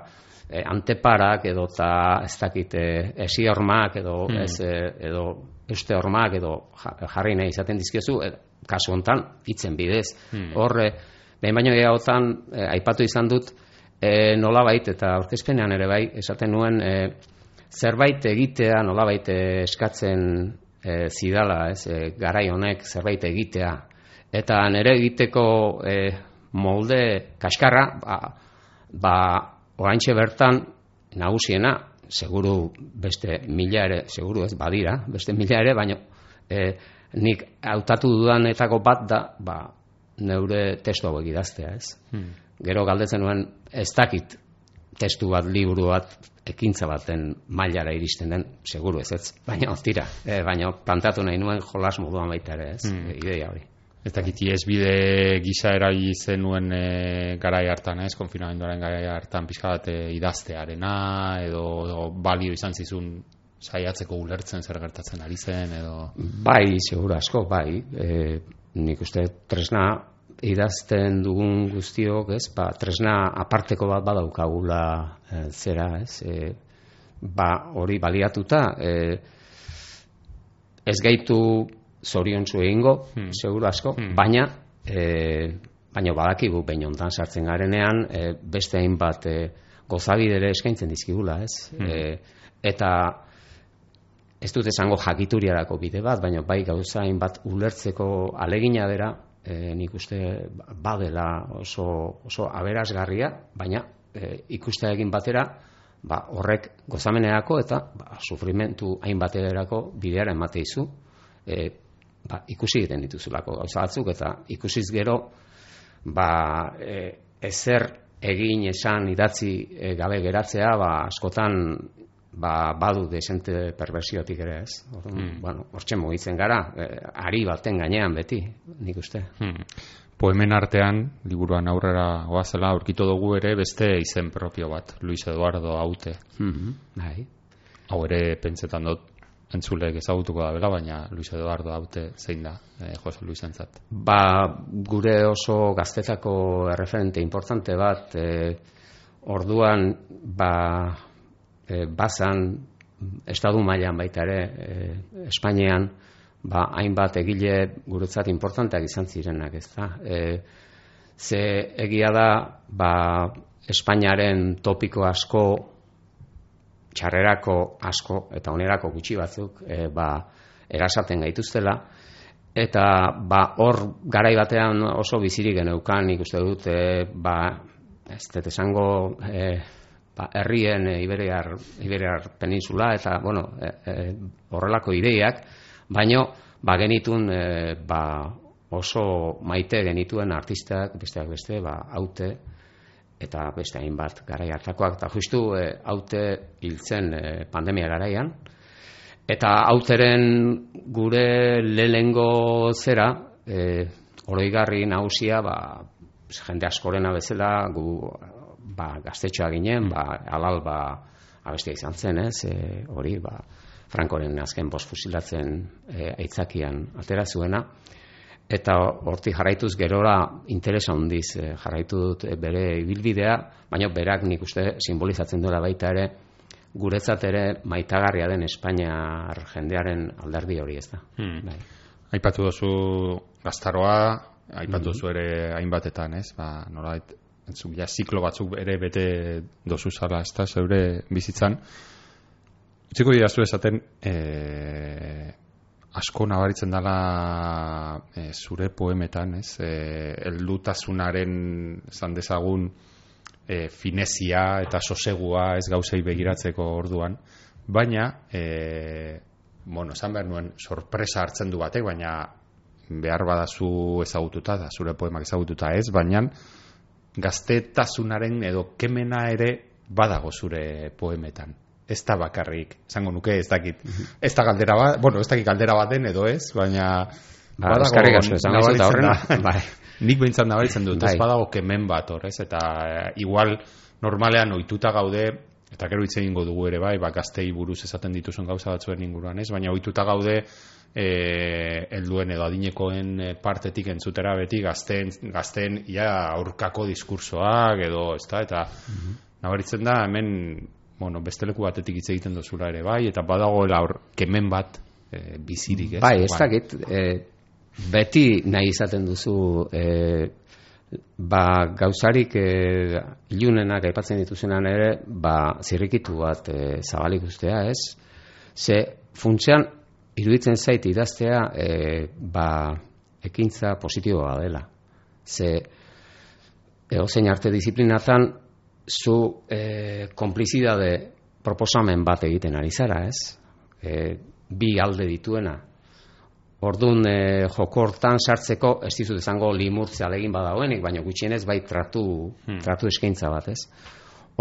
e, anteparak edo ta ez dakit e, esi hormak edo ez e, edo uste hormak edo ja- jarri nahi izaten dizkiozu e, kasu hontan hitzen bidez. Hor e, behin baino gehiagotan e, aipatu izan dut e, nolabait eta aurkezpenean ere bai esaten nuen e, zerbait egitea nolabait e, eskatzen e, zidala ez? E, garai honek zerbait egitea. Eta nire egiteko e, molde kaskarra ba, ba oraintxe bertan nagusiena seguru beste mila ere seguru ez badira beste mila ere baino e, nik hautatu dudanetako bat da ba, neure testu hauek idaztea ez? Gero galdetzen nuen ez dakit testu bat, liburu bat, ekintza baten mailara iristen den, seguru ez ez, baina tira, e, baina plantatu nahi nuen jolas moduan baita ere ez, e, ideia hori. ez dakit bide gisa erabili zenuen e, garai hartan, ez, konfinamenduaren garai hartan pixka bat e, idaztearena, edo, edo balio izan zizun saiatzeko ulertzen zer gertatzen ari zen, edo... Bai, seguru asko, bai, e, nik uste tresna idazten dugun guztiok, ez, ba, tresna aparteko bat badaukagula e, zera, ez, e, ba, hori baliatuta, e, ez gaitu zoriontsu egingo, seguru asko, baina e, baina badakigu behin ontan sartzen garenean e, beste hainbat e, gozabidere eskaintzen dizkigula, ez? E, eta ez dut esango jakituriarako bide bat, baina bai gauza hainbat ulertzeko alegina dera, e, nik uste badela oso, oso aberasgarria, baina e, ikustea egin batera, ba, horrek gozameneako eta ba, sufrimentu hainbaterako bideara emateizu, e, ba, ikusi egiten dituzulako gauza batzuk eta ikusiz gero ba, e, ezer egin esan idatzi e, gabe geratzea ba, askotan ba, badu desente perversiotik ere ez. Orduan, bueno, hortxe mugitzen gara, e, ari baten gainean beti, nik uste. Hmm. Poemen artean, liburuan aurrera goazela, aurkitu dugu ere beste izen propio bat, Luis Eduardo Aute. Mhm, Bai. Hau ere pentsetan dut entzulek ezagutuko da bela, baina Luis Eduardo Aute zein da, eh, Jose Luis entzat. Ba, gure oso gaztetako erreferente importante bat, e, orduan, ba, e, bazan, estadu mailan baita ere, e, Espainian, ba, hainbat egile guretzat importanteak izan zirenak, ez da. E, ze egia da, ba, Espainiaren topiko asko, txarrerako asko eta onerako gutxi batzuk e, ba, erasaten gaituztela eta ba, hor garai batean oso bizirik geneukan nik uste dut e, ba, ez dut esango e, ba, herrien e, Iberiar, Iberiar peninsula eta bueno, e, e, horrelako ideiak baino ba, genitun e, ba, oso maite genituen artistak, besteak beste, ba, haute, eta beste hainbat garai hartakoak, eta justu e, haute hiltzen e, pandemia garaian, eta hauteren gure lehengo zera, e, oroigarri nagusia, ba, jende askorena bezala, gu ba, gaztetxoa ginen, ba, alal ba, abestia izan zen, ez, e, hori, ba, Frankoren azken bost fusilatzen e, aitzakian atera zuena, eta horti jarraituz gerora interesa handiz e, jarraitu dut e, bere ibilbidea, baina berak nik uste simbolizatzen duela baita ere, guretzat ere maitagarria den Espainiar jendearen alderdi hori ez da. Hmm. Bai. Aipatu duzu gaztaroa, aipatu duzu ere hainbatetan, ez? Ba, nolait, entzuk, ja, ziklo batzuk ere bete dozu zala, ez da, zeure bizitzan. Utziko dira zu esaten, e, asko nabaritzen dela e, zure poemetan, ez? E, eldutasunaren, esan dezagun, e, finezia eta sosegua ez gauzei begiratzeko orduan, baina, e, bueno, esan behar nuen, sorpresa hartzen du batek, baina behar badazu ezagututa, da zure poemak ezagututa ez, baina gaztetasunaren edo kemena ere badago zure poemetan. Ez da bakarrik, esango nuke, ez dakit. Ez da galdera bat, bueno, ez dakit galdera bat den edo ez, baina... Ba, eskarrik horren, [LAUGHS] bai. Nik behintzat nabaritzen dut, ez bai. badago kemen bat hor, ez? Eta eh, igual normalean ohituta gaude, eta gero hitz egingo dugu ere bai, ba, gaztei buruz esaten dituzun gauza batzuen inguruan, ez? Baina ohituta gaude, helduen edo adinekoen eh, partetik entzutera beti gazten gazten ja aurkako diskursoak edo ezta? Eta mm nabaritzen da hemen bueno beste leku batetik hitz egiten dozula ere bai eta badagoela aur kemen bat e, bizirik ez? Bai ez dakit e, beti nahi izaten duzu e, ba gauzarik e, ilunenak aipatzen dituzenan ere ba zirrikitu bat e, zabalik ustea ez? Ze funtzean iruditzen zait idaztea e, ba, ekintza positiboa dela. Ze egozein arte disiplinatan zu e, konplizidade proposamen bat egiten ari zara, ez? E, bi alde dituena. Ordun e, jokortan sartzeko ez dizut izango limurtzea legin badagoenik, baina gutxienez bai tratu, hmm. tratu eskaintza bat, ez?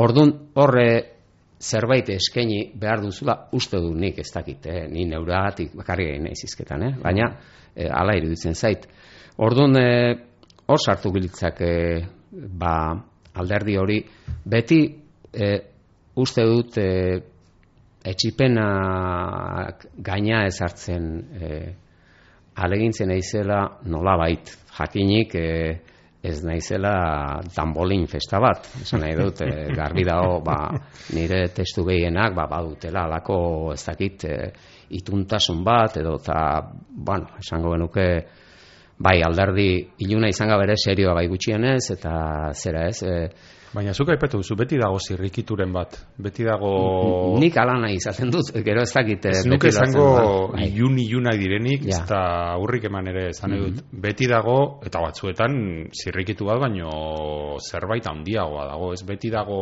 Ordun horre zerbait eskaini behar duzula uste du nik ez dakit, eh? ni neuragatik bakarri egin nahi zizketan, eh? baina eh, ala iruditzen zait. Orduan, eh, hor sartu gilitzak eh, ba, alderdi hori, beti eh, uste dut eh, etxipena gaina ezartzen eh, alegintzen eizela nola bait, jakinik eh, ez naizela tambolin festa bat, esan nahi dut, e, garbi dago, ba, nire testu gehienak, ba, badutela, alako, ez dakit, e, ituntasun bat, edo, eta, bueno, esango genuke, bai, alderdi, iluna izan bere serioa bai gutxienez, eta zera ez, e, Baina zuk aipatu duzu, beti dago zirrikituren bat, beti dago... Nik alana izaten dut, gero ez dakit... Ez nuke izango bai. ilun ilunak direnik, ja. ez da aurrik eman ere esan dut. Mm Beti dago, eta batzuetan zirrikitu bat, baino zerbait handiagoa dago, ez beti dago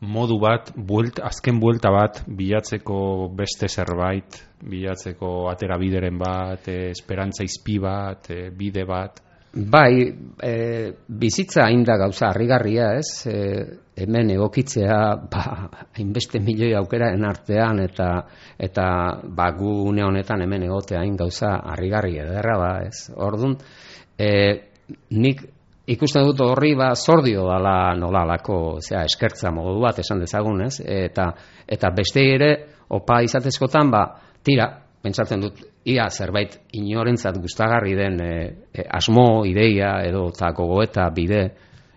modu bat, buelt, azken buelta bat, bilatzeko beste zerbait, bilatzeko atera bideren bat, eh, esperantza izpi bat, eh, bide bat... Bai, e, bizitza hain da gauza harrigarria, ez? E, hemen egokitzea, ba, hainbeste milioi aukeraren artean eta eta ba gu une honetan hemen egotea hain gauza harrigarria ederra ba, ez? Ordun, e, nik ikusten dut horri ba zordio dala nolalako, osea, eskertza modu bat esan dezagun, ez? Eta eta beste ere opa izatezkotan ba, tira, pentsatzen dut ia zerbait inorentzat gustagarri den e, e, asmo ideia edo ta gogoeta bide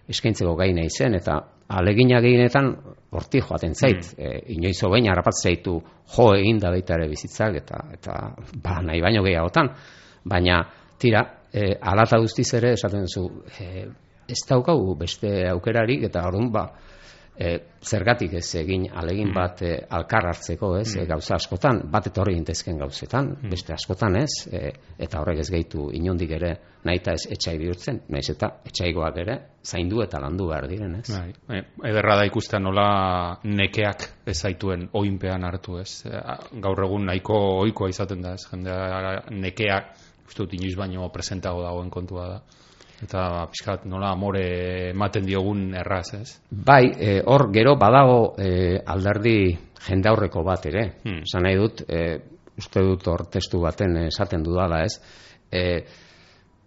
eskaintzeko gai nahi zen eta alegina gehienetan horti joaten zait mm. e, inoiz hobein harrapat zaitu jo egin da baita ere bizitzak eta eta ba nahi baino gehiagotan baina tira e, alata guztiz ere esaten zu e, ez daukagu beste aukerarik eta orduan ba e, zergatik ez egin alegin Mm. bat e, alkar hartzeko, ez, e, gauza askotan, bat etorri gintezken gauzetan, Mm. beste askotan ez, e, eta horrek ez gaitu inondik ere naita ez etxai bihurtzen, naiz eta etxaigoak ere zaindu eta landu behar diren, ez. Bai, e, ederra da ikustea nola nekeak ez zaituen oinpean hartu, ez? E, Gaur egun nahiko ohikoa izaten da, ez? Jendea nekeak, uste dut inoiz baino presentago dagoen kontua da. Eta pixkat nola amore ematen diogun erraz, ez? Bai, e, hor gero badago e, alderdi jende aurreko bat ere. Hmm. Esan nahi dut, e, uste dut hor testu baten esaten dudala, ez? E,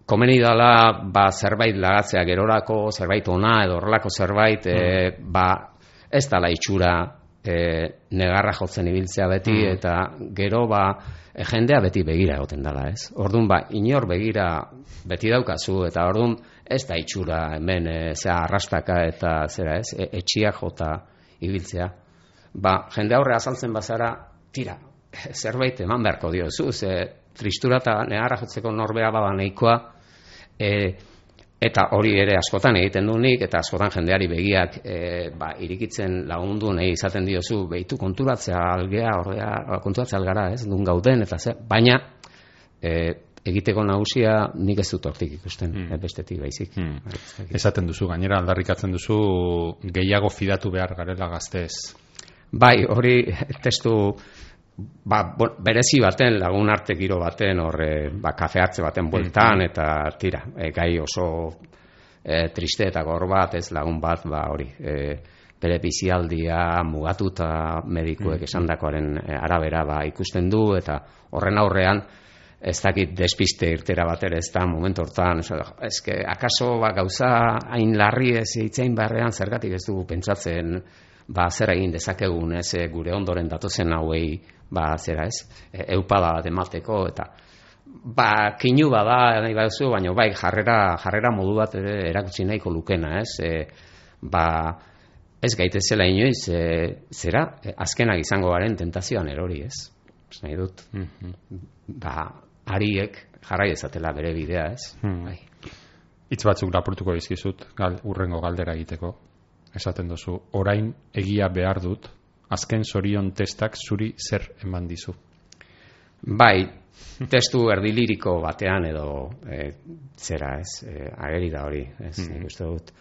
komeni dala ba, zerbait lagatzea gerorako, zerbait ona edo horrelako zerbait, e, ba, ez dala itxura e, negarra jotzen ibiltzea beti, Mm. eta gero ba, e, jendea beti begira egoten dala, ez? Orduan ba, inor begira beti daukazu, eta orduan ez da itxura hemen e, zera arrastaka eta zera ez, e, etxia jota ibiltzea. Ba, jende aurre azaltzen bazara, tira, [LAUGHS] zerbait eman beharko diozu, ze tristura eta negarra jotzeko norbea bada nahikoa, e, eta hori ere askotan egiten du nik, eta askotan jendeari begiak e, ba, irikitzen lagundu nahi izaten diozu, behitu konturatzea algea, ordea, konturatzea algara, ez, dun gauden, eta ze, baina e, egiteko nagusia nik ez dut hortik ikusten, e, bestetik baizik. Dakit. Esaten duzu, gainera aldarrikatzen duzu gehiago fidatu behar garela gaztez. Bai, hori testu ba, bon, berezi baten, lagun arte giro baten, horre, ba, kafe hartze baten bueltan, eta tira, e, gai oso e, triste eta gor bat, ez lagun bat, ba, hori, e, bere bizialdia mugatuta medikuek esandakoaren e, arabera ba, ikusten du, eta horren aurrean, ez dakit despiste irtera bat ere ez da momentu hortan, que akaso ba, gauza hain larri ez hitzein beharrean zergatik ez dugu pentsatzen ba, zer egin dezakegun ez e, gure ondoren datozen hauei ba, zera ez, e, eupada bat emateko eta ba, kinu bada nahi baduzu, baina bai jarrera, jarrera modu bat ere erakutsi nahiko lukena ez, e, ba, ez gaitezela inoiz, e, zera, e, azkenak izango garen tentazioan erori ez, ez nahi dut, Mhm. ba, ariek jarrai dezatela bere bidea ez, Hmm. bai. Hitz batzuk lapurtuko dizkizut, gal, urrengo galdera egiteko. Esaten duzu, orain egia behar dut, azken zorion testak zuri zer eman dizu. Bai, testu erdiliriko batean edo e, zera ez, e, ageri da hori, ez, Mhm. nik uste dut.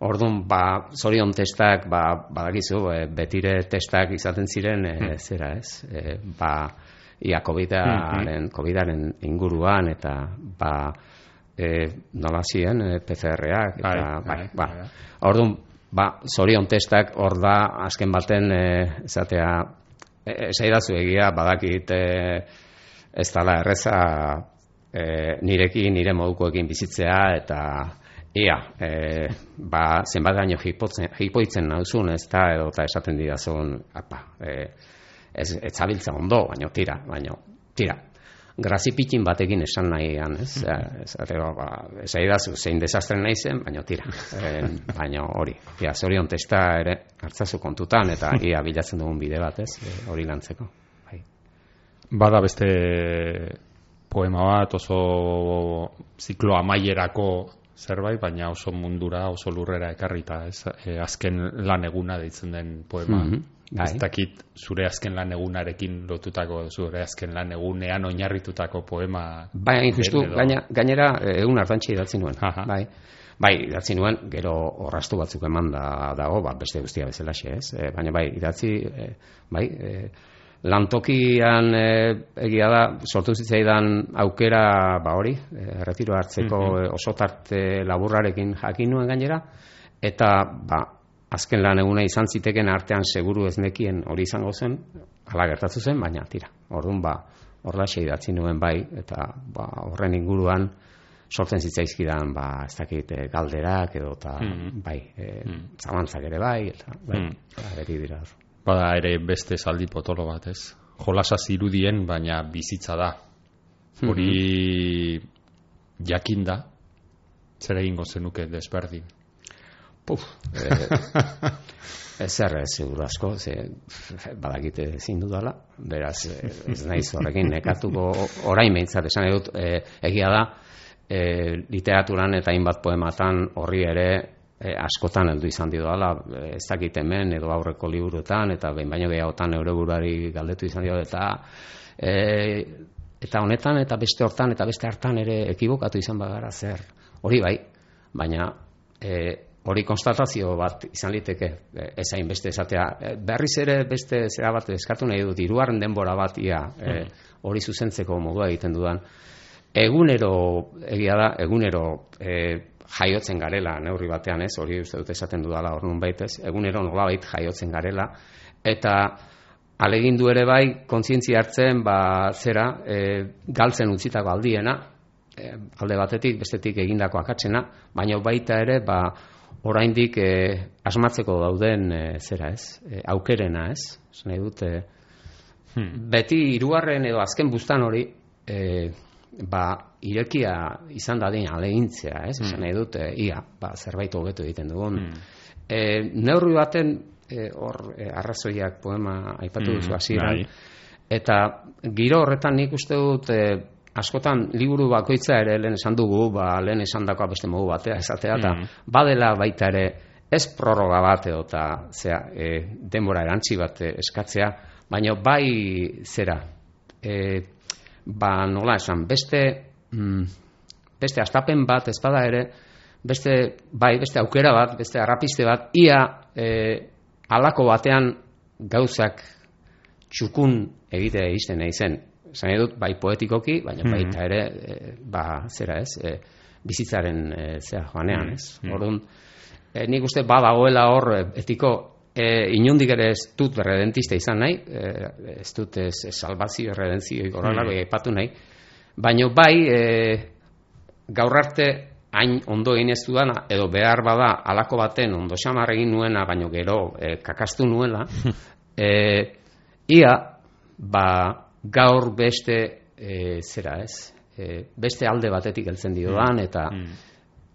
Orduan, ba, zorion testak, ba, badakizu, e, betire testak izaten ziren, e, zera ez, e, ba, ia COVID-aren, COVID-aren inguruan, eta, ba, e, nola ziren, e, PCR-ak, eta, Bai, bai, bai, ba, bai. orduan, ba, zorion testak hor da, azken baten, e, esatea, e, esaidazu egia, badakit, e, ez dala erreza e, nirekin, nire modukoekin bizitzea, eta ia, e, ba, zenbat gaino hipoitzen nauzun, ez da, edo eta esaten didazun, apa, e, ez, ez zabiltza ondo, baino tira, baino, tira. Grazipitin batekin esan nahian, ez? Ez, ba, ez aidazu, zein desastre nahi zen, baino tira. E, baino hori, ia, zorion testa ere hartzazu kontutan, eta [LAUGHS] ia bilatzen dugun bide bat, ez? E, hori lantzeko. Bai. Bada beste poema bat, oso ziklo amaierako zerbait, baina oso mundura, oso lurrera ekarrita, ez? E, azken lan eguna deitzen den poema. Mhm, bai. Ez dakit zure azken lan egunarekin lotutako, zure azken lan egunean oinarritutako poema. Bai, hain justu, gaina, gainera eh, egun hartantxe idatzi nuen. Aha. Bai. Bai, idatzi nuen, gero orrastu batzuk eman da dago, ba, beste guztia bezalaxe, ez? E, baina bai, idatzi, e, bai, e, lantokian e, egia da, sortu zitzaidan aukera, ba hori, e, retiro hartzeko e, oso tarte laburrarekin jakin nuen gainera, eta, ba, azken lan eguna izan ziteken artean seguru ez nekien hori izango zen, hala gertatu zen, baina tira, orduan ba, horlaxe idatzi nuen bai, eta ba, horren inguruan sortzen zitzaizkidan, ba, ez dakit, eh, galderak edo eta, Mhm. bai, e, zalantzak ere bai, eta, bai, Mhm. ageri dira. Bada ere beste zaldi potolo bat, ez? Jolasa zirudien, baina bizitza da. Hori jakinda, zer egingo zenuke desberdin. Puf, [LAUGHS] e, ez seguru asko, ze badakite ezin dudala, beraz eh, ez naiz horrekin nekatuko orain behintzat esan nahi dut, e, egia da, e, literaturan eta hainbat poematan horri ere e, askotan heldu izan e, ez dakit hemen edo aurreko liburuetan eta behin baino gehiagotan neure buruari galdetu izan dio eta e, eta honetan eta beste hortan eta beste hartan ere ekibokatu izan bagara zer. Hori bai, baina e, hori konstatazio bat izan liteke e, ezain beste esatea. E, berriz ere beste zera bat eskatu nahi dut hirugarren denbora bat ia e, hori zuzentzeko modua egiten dudan. Egunero egia da egunero e, jaiotzen garela neurri batean ez? Hori uste dut esaten dudala hor nunbait ez? Egunero nolabait jaiotzen garela. Eta alegindu ere bai kontzientzia hartzen ba zera e, galtzen utzitako aldiena e, alde batetik bestetik egindako akatsena baina baita ere ba oraindik e, asmatzeko dauden e, zera ez? E, aukerena ez? Esan nahi dut e, beti hirugarren edo azken buztan hori e, ba, irekia izan dadin alegintzea, ez? Esan nahi dut, e, ia, ba, zerbait hobetu egiten dugun. E, neurri baten, hor, e, arrazoiak poema aipatu duzu hasieran, eta giro horretan nik uste dut, e, askotan liburu bakoitza ere lehen esan dugu, ba, lehen esan dakoa beste modu batea esatea, eta badela baita ere ez prorroga bat edo eta zera, e, denbora erantzi bat e, eskatzea, baina bai zera, e, ba nola esan, beste mm, beste astapen bat ezpada ere, beste bai, beste aukera bat, beste arrapiste bat, ia e, alako batean gauzak txukun egitea izten nahi zen. Esan dut, bai poetikoki, baina baita ere, e, ba, zera ez, e, bizitzaren e, zera joanean, ez? Orduan, e, nik uste badagoela hor etiko e, inundik ere ez dut redentista izan nahi, e, ez dut ez, ez salvazio, redentzio igorralako mm. aipatu nahi, baina bai e, gaur arte hain ondo egin ez dudana, edo behar bada alako baten ondo xamar egin nuena, baino gero e, kakastu nuela, [LAUGHS] e, ia ba, gaur beste e, zera ez, e, beste alde batetik heltzen diodan, eta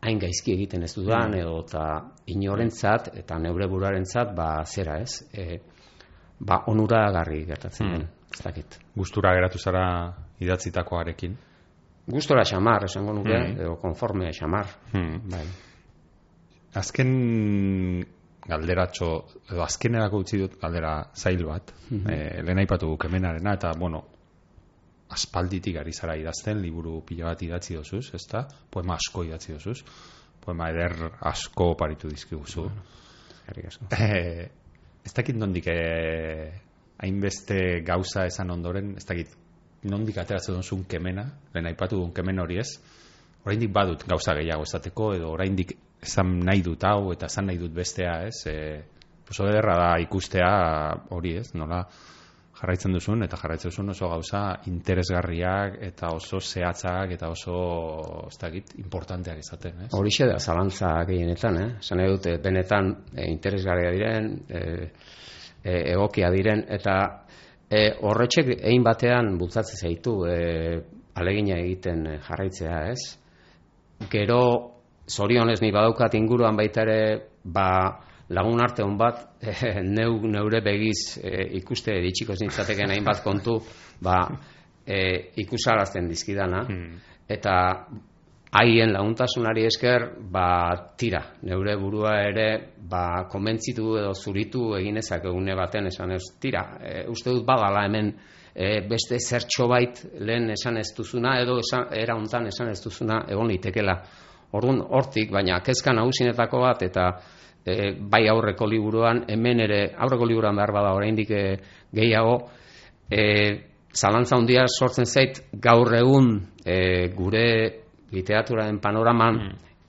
hain gaizki egiten ez dudan, edo eta inorentzat, eta neure buruarentzat, ba, zera ez, e, ba, onuragarri gertatzen den, ez dakit. Gustura geratu zara idatzitakoarekin. Gustora xamar, esango nuke, edo konforme xamar. Hmm. Bai. Azken galderatxo, edo azkenerako utzi dut galdera zail bat, eh, lehen aipatu guk hemenarena, eta, bueno, aspalditik ari zara idazten, liburu pila bat idatzi dozuz, ezta? Poema asko idatzi dozuz, poema eder asko paritu dizkiguzu. Eskerrik asko. [LAUGHS] Eh, ez dakit nondik eh, hainbeste gauza esan ondoren, ez dakit nondik ateratzen duzun kemena, lehen aipatu duen kemen hori ez, oraindik badut gauza gehiago esateko, edo oraindik esan nahi dut hau, eta esan nahi dut bestea, ez, e, oso ederra da ikustea hori ez, nola jarraitzen duzun, eta jarraitzen duzun oso gauza interesgarriak, eta oso zehatzak, eta oso, ez dakit, importanteak izaten, ez? Horixe da, zalantza gehienetan, eh? Esan nahi dute, benetan e, interesgarria diren, e, e, egokia diren, eta e, horretxek egin batean bultzatzen zaitu e, alegina egiten jarraitzea, ez? Gero, zorionez ni badaukat inguruan baita ere, ba, lagun arte hon bat, [LAUGHS] e, neu, neure begiz e, ikuste ditxiko zintzateken hainbat kontu, ba, e, ikusarazten dizkidana, eta haien laguntasunari esker, ba, tira, neure burua ere, ba, konbentzitu edo zuritu egin ezak egune baten esan ez, tira, e, uste dut badala hemen e, beste zertxo bait lehen esan ez duzuna, edo esan, era hontan esan ez duzuna egon litekela. Orduan hortik, baina kezka nagusinetako bat, eta e, bai aurreko liburuan, hemen ere, aurreko liburuan behar bada oraindik e, gehiago, e, zalantza handia sortzen zait gaur egun e, gure literaturaren panoraman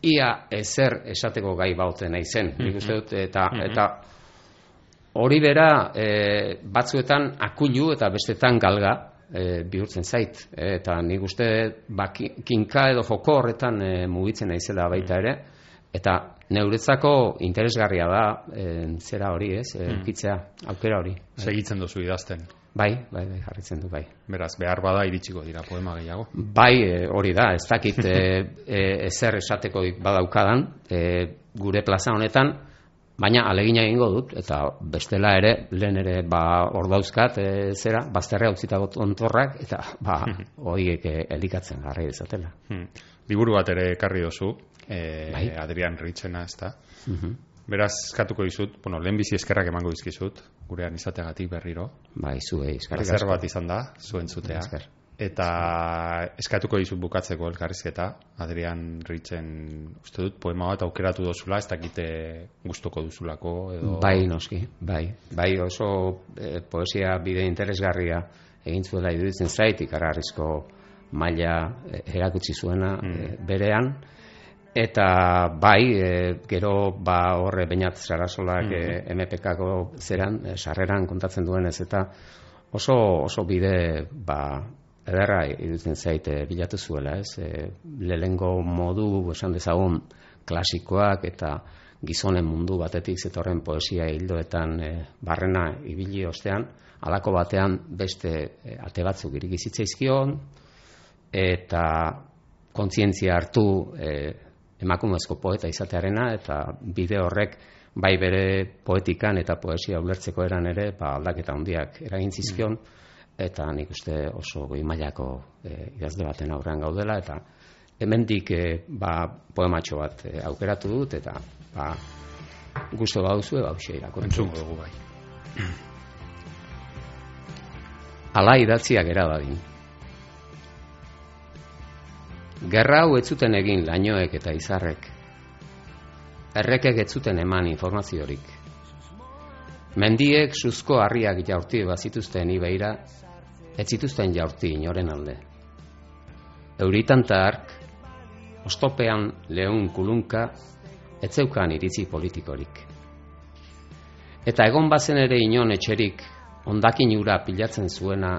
ia ezer esateko gai bauten naizen. Nik uste dut, eta, eta hori bera e, batzuetan akulu eta bestetan galga e, bihurtzen zait. E, eta nik uste ba, ki- kinka edo joko horretan e, mugitzen naizela baita ere. Eta neuretzako interesgarria da e, zera hori, ez? E, Kitzea, aukera hori. Segitzen duzu idazten. Bai, bai, bai, jarritzen du, bai. Beraz, behar bada iritsiko dira poema gehiago. Bai, e, hori da, ez dakit e, [LAUGHS] e, ezer esatekoik badaukadan e, gure plaza honetan, baina alegina egingo dut, eta bestela ere, lehen ere, ba, hor dauzkat, e, zera, bazterrea utzitako tontorrak, eta, ba, [LAUGHS] horiek e, elikatzen garri dezatela. Hmm. Liburu bat ere ekarri dozu, e, Bai. Adrian Ritzena, ez da. Mhm. Beraz, eskatuko dizut, bueno, lehen bizi eskerrak emango dizkizut, gurean izateagatik berriro. Bai, zuei, eskerrik Plazer asko. bat izan da, zuen zutea. Esker. Eta eskatuko dizut bukatzeko elkarrizketa, Adrian Ritzen, uste dut, poema bat aukeratu dozula, ez dakite gustuko duzulako, edo... Bai, noski, bai. Bai, oso eh, poesia bide interesgarria egin zuela iruditzen zait, ikararrizko maila eh, erakutsi zuena eh, berean. Eta bai, eh, gero ba horre bainat Sarasolak eh, MPKko zeran, sarreran kontatzen duenez, eta oso, oso bide ba, ederra iruditzen zait eh, bilatu zuela, ez? E, lehengo modu, esan dezagun, klasikoak eta gizonen mundu batetik zetorren poesia hildoetan e, barrena ibili ostean, halako batean beste e, ate batzuk irigizitzaizkion, eta kontzientzia hartu e, emakumezko poeta izatearena, eta bide horrek bai bere poetikan eta poesia ulertzeko eran ere, ba, aldaketa handiak eragin zizkion, eta nik uste oso goi mailako e, idazle baten aurrean gaudela, eta hemendik e, ba, poematxo bat e, aukeratu dut, eta ba, gusto baduzu, ba, irakurri Entzungo dugu bai. [CLEARS THROAT] Ala idatziak era dadin. Gerra hau ez zuten egin lainoek eta izarrek. Errekek ez zuten eman informaziorik. Mendiek suzko harriak jaurti bazituzten ibeira, ez zituzten jaurti inoren alde. Euritan ta hark, ostopean lehun kulunka, ez zeukan iritzi politikorik. Eta egon bazen ere inon etxerik ondakin ura pilatzen zuena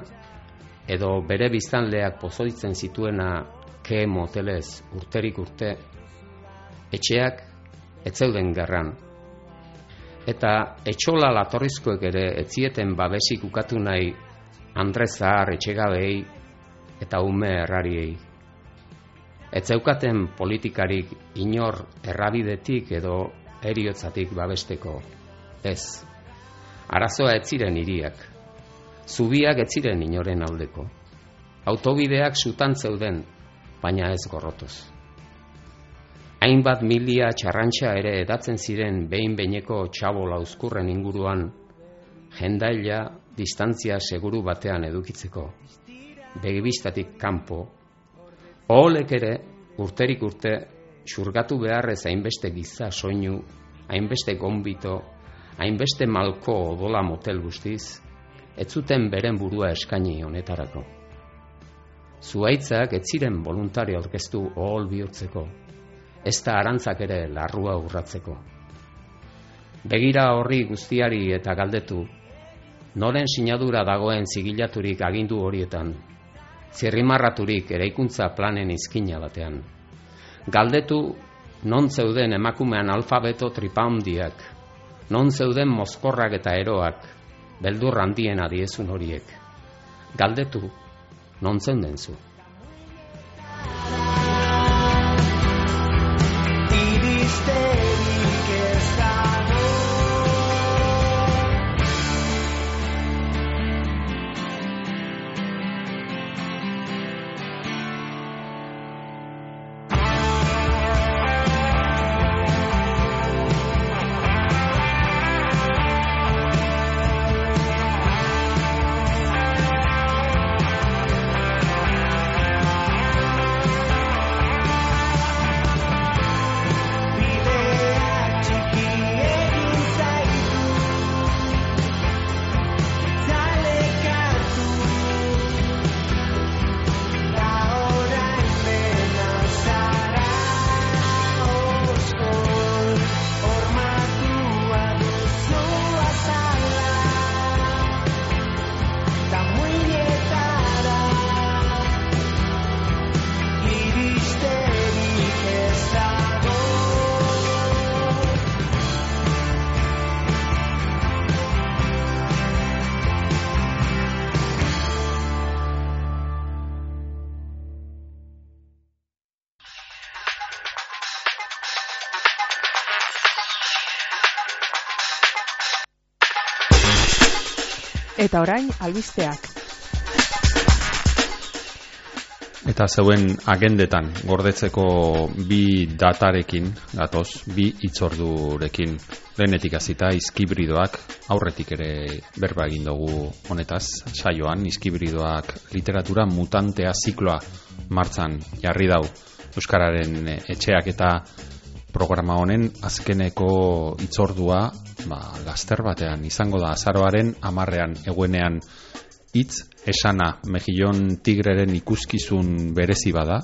edo bere biztanleak pozoitzen zituena ke motelez urterik urte etxeak ez zeuden gerran eta etxola latorrizkoek ere etzieten babesik ukatu nahi Andrez Zahar etxegabei eta ume errariei. Ez zeukaten politikarik inor errabidetik edo eriotzatik babesteko. Ez. Arazoa ez ziren hiriak. Zubiak ez ziren inoren aldeko. Autobideak sutan zeuden, baina ez gorrotuz. Hainbat milia txarrantxa ere edatzen ziren behin beineko txabola uzkurren inguruan, jendaila distantzia seguru batean edukitzeko. Begibistatik kanpo, oholek ere urterik urte xurgatu beharrez hainbeste giza soinu, hainbeste gonbito, hainbeste malko odola motel guztiz, ez zuten beren burua eskaini honetarako. Zuaitzak ez ziren voluntario aurkeztu ohol bihurtzeko, ez da arantzak ere larrua urratzeko. Begira horri guztiari eta galdetu, noren sinadura dagoen zigilaturik agindu horietan, zirrimarraturik eraikuntza planen izkina batean. Galdetu non zeuden emakumean alfabeto tripaundiak, non zeuden mozkorrak eta eroak, beldur handien adiezun horiek. Galdetu non zeuden zu. Eta orain albisteak. Eta zeuen agendetan gordetzeko bi datarekin gatoz, bi itzordurekin lehenetik hasita izkibridoak aurretik ere berba egin dugu honetaz. Saioan izkibridoak literatura mutantea zikloa martzan jarri dau. Euskararen etxeak eta programa honen azkeneko itzordua ba, laster batean izango da azaroaren amarrean eguenean. Hitz esana mejillon tigreren ikuskizun berezi bada.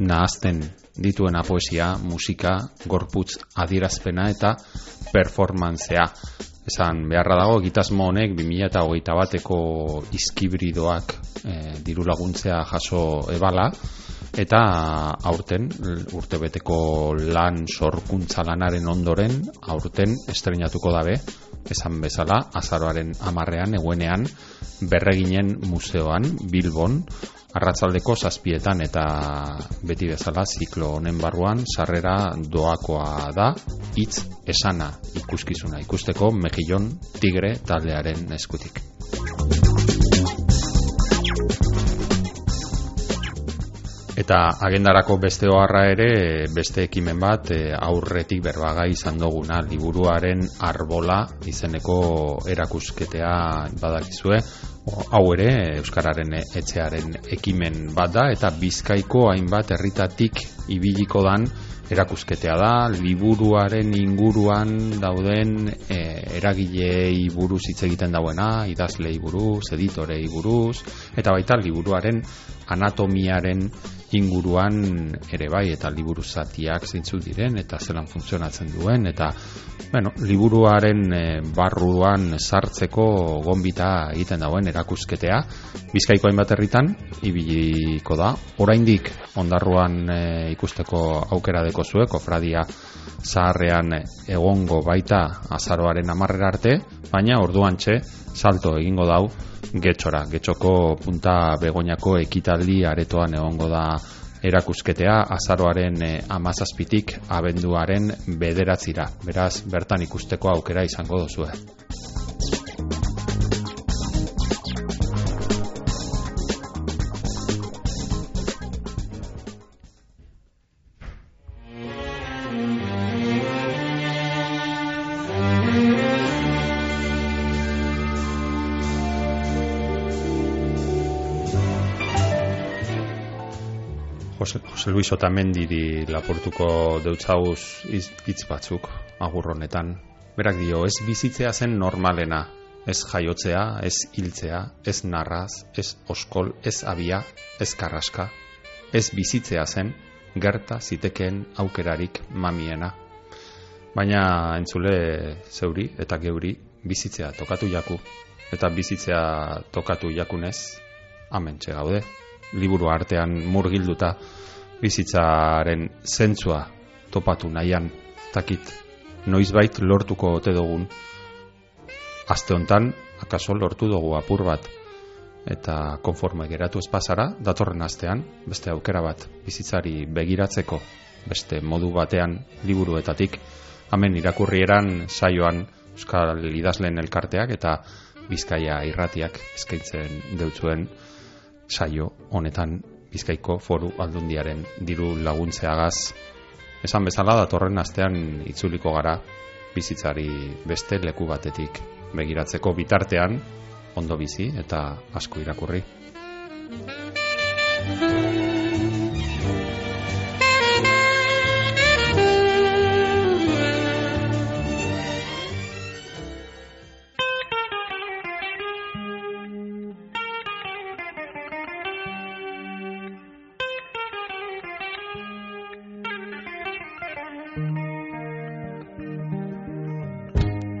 Nahazten dituena poesia, musika, gorputz adierazpena eta performantzea. Esan beharra dago egitasmo honek 2008 bateko izkibridoak e, diru laguntzea jaso ebala eta aurten urtebeteko lan sorkuntza lanaren ondoren aurten estrenatuko dabe esan bezala azaroaren amarrean eguenean berreginen museoan Bilbon arratzaldeko zazpietan eta beti bezala ziklo honen barruan sarrera doakoa da hitz esana ikuskizuna ikusteko mejillon tigre taldearen eskutik. Eta agendarako beste oharra ere beste ekimen bat e, aurretik berbaga izan duguna. Liburuaren arbola izeneko erakusketea badakizue. Hau ere euskararen etxearen ekimen bat da eta bizkaiko hainbat herritatik ibiliko dan erakusketea da. Liburuaren inguruan dauden e, eragilei buruz hitz egiten dauena idazlei buruz editorei buruz eta baita liburuaren anatomiaren inguruan ere bai eta liburu zatiak zeintzu diren eta zelan funtzionatzen duen eta bueno, liburuaren e, barruan sartzeko gonbita egiten dauen erakusketea. Bizkaiko hainbat herritan ibiliko da. Oraindik ondarruan e, ikusteko aukera deko zue kofradia zaharrean egongo baita azaroaren amarrera arte baina orduan txe salto egingo dau getxora, getxoko punta begoñako ekitaldi aretoan egongo da erakusketea azaroaren e, amazazpitik abenduaren bederatzira. Beraz, bertan ikusteko aukera izango dozue. Luis Otamendiri lapurtuko deutzauz hitz batzuk agur honetan. Berak dio, ez bizitzea zen normalena, ez jaiotzea, ez hiltzea, ez narraz, ez oskol, ez abia, ez karraska. Ez bizitzea zen gerta zitekeen aukerarik mamiena. Baina entzule zeuri eta geuri bizitzea tokatu jaku eta bizitzea tokatu jakunez amentxe gaude liburu artean murgilduta bizitzaren zentzua topatu nahian takit noizbait lortuko ote dugun. Aste hontan akaso lortu dugu apur bat eta konforme geratu espazara datorren astean beste aukera bat bizitzari begiratzeko beste modu batean liburuetatik hemen irakurrieran saioan Euskal Idazleen elkarteak eta Bizkaia irratiak eskaintzen deutzuen saio honetan Bizkaiko Foru Aldundiaren diru laguntzeagaz esan bezala datorren astean itzuliko gara bizitzari beste leku batetik begiratzeko bitartean ondo bizi eta asko irakurri.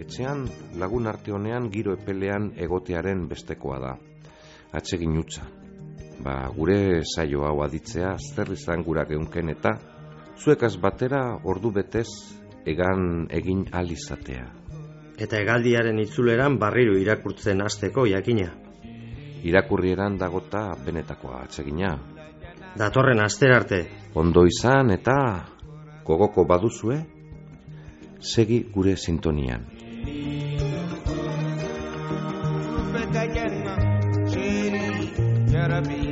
etxean lagun arte honean giro epelean egotearen bestekoa da. Atsegin utza. Ba, gure saio hau aditzea zer izan gura geunken eta zuekaz batera ordu betez egan egin alizatea. Eta hegaldiaren itzuleran barriro irakurtzen hasteko jakina. Irakurrieran dagota benetakoa atsegina. Datorren aster arte, Ondo izan eta gogoko baduzue, segi gure sintonian. Rabbi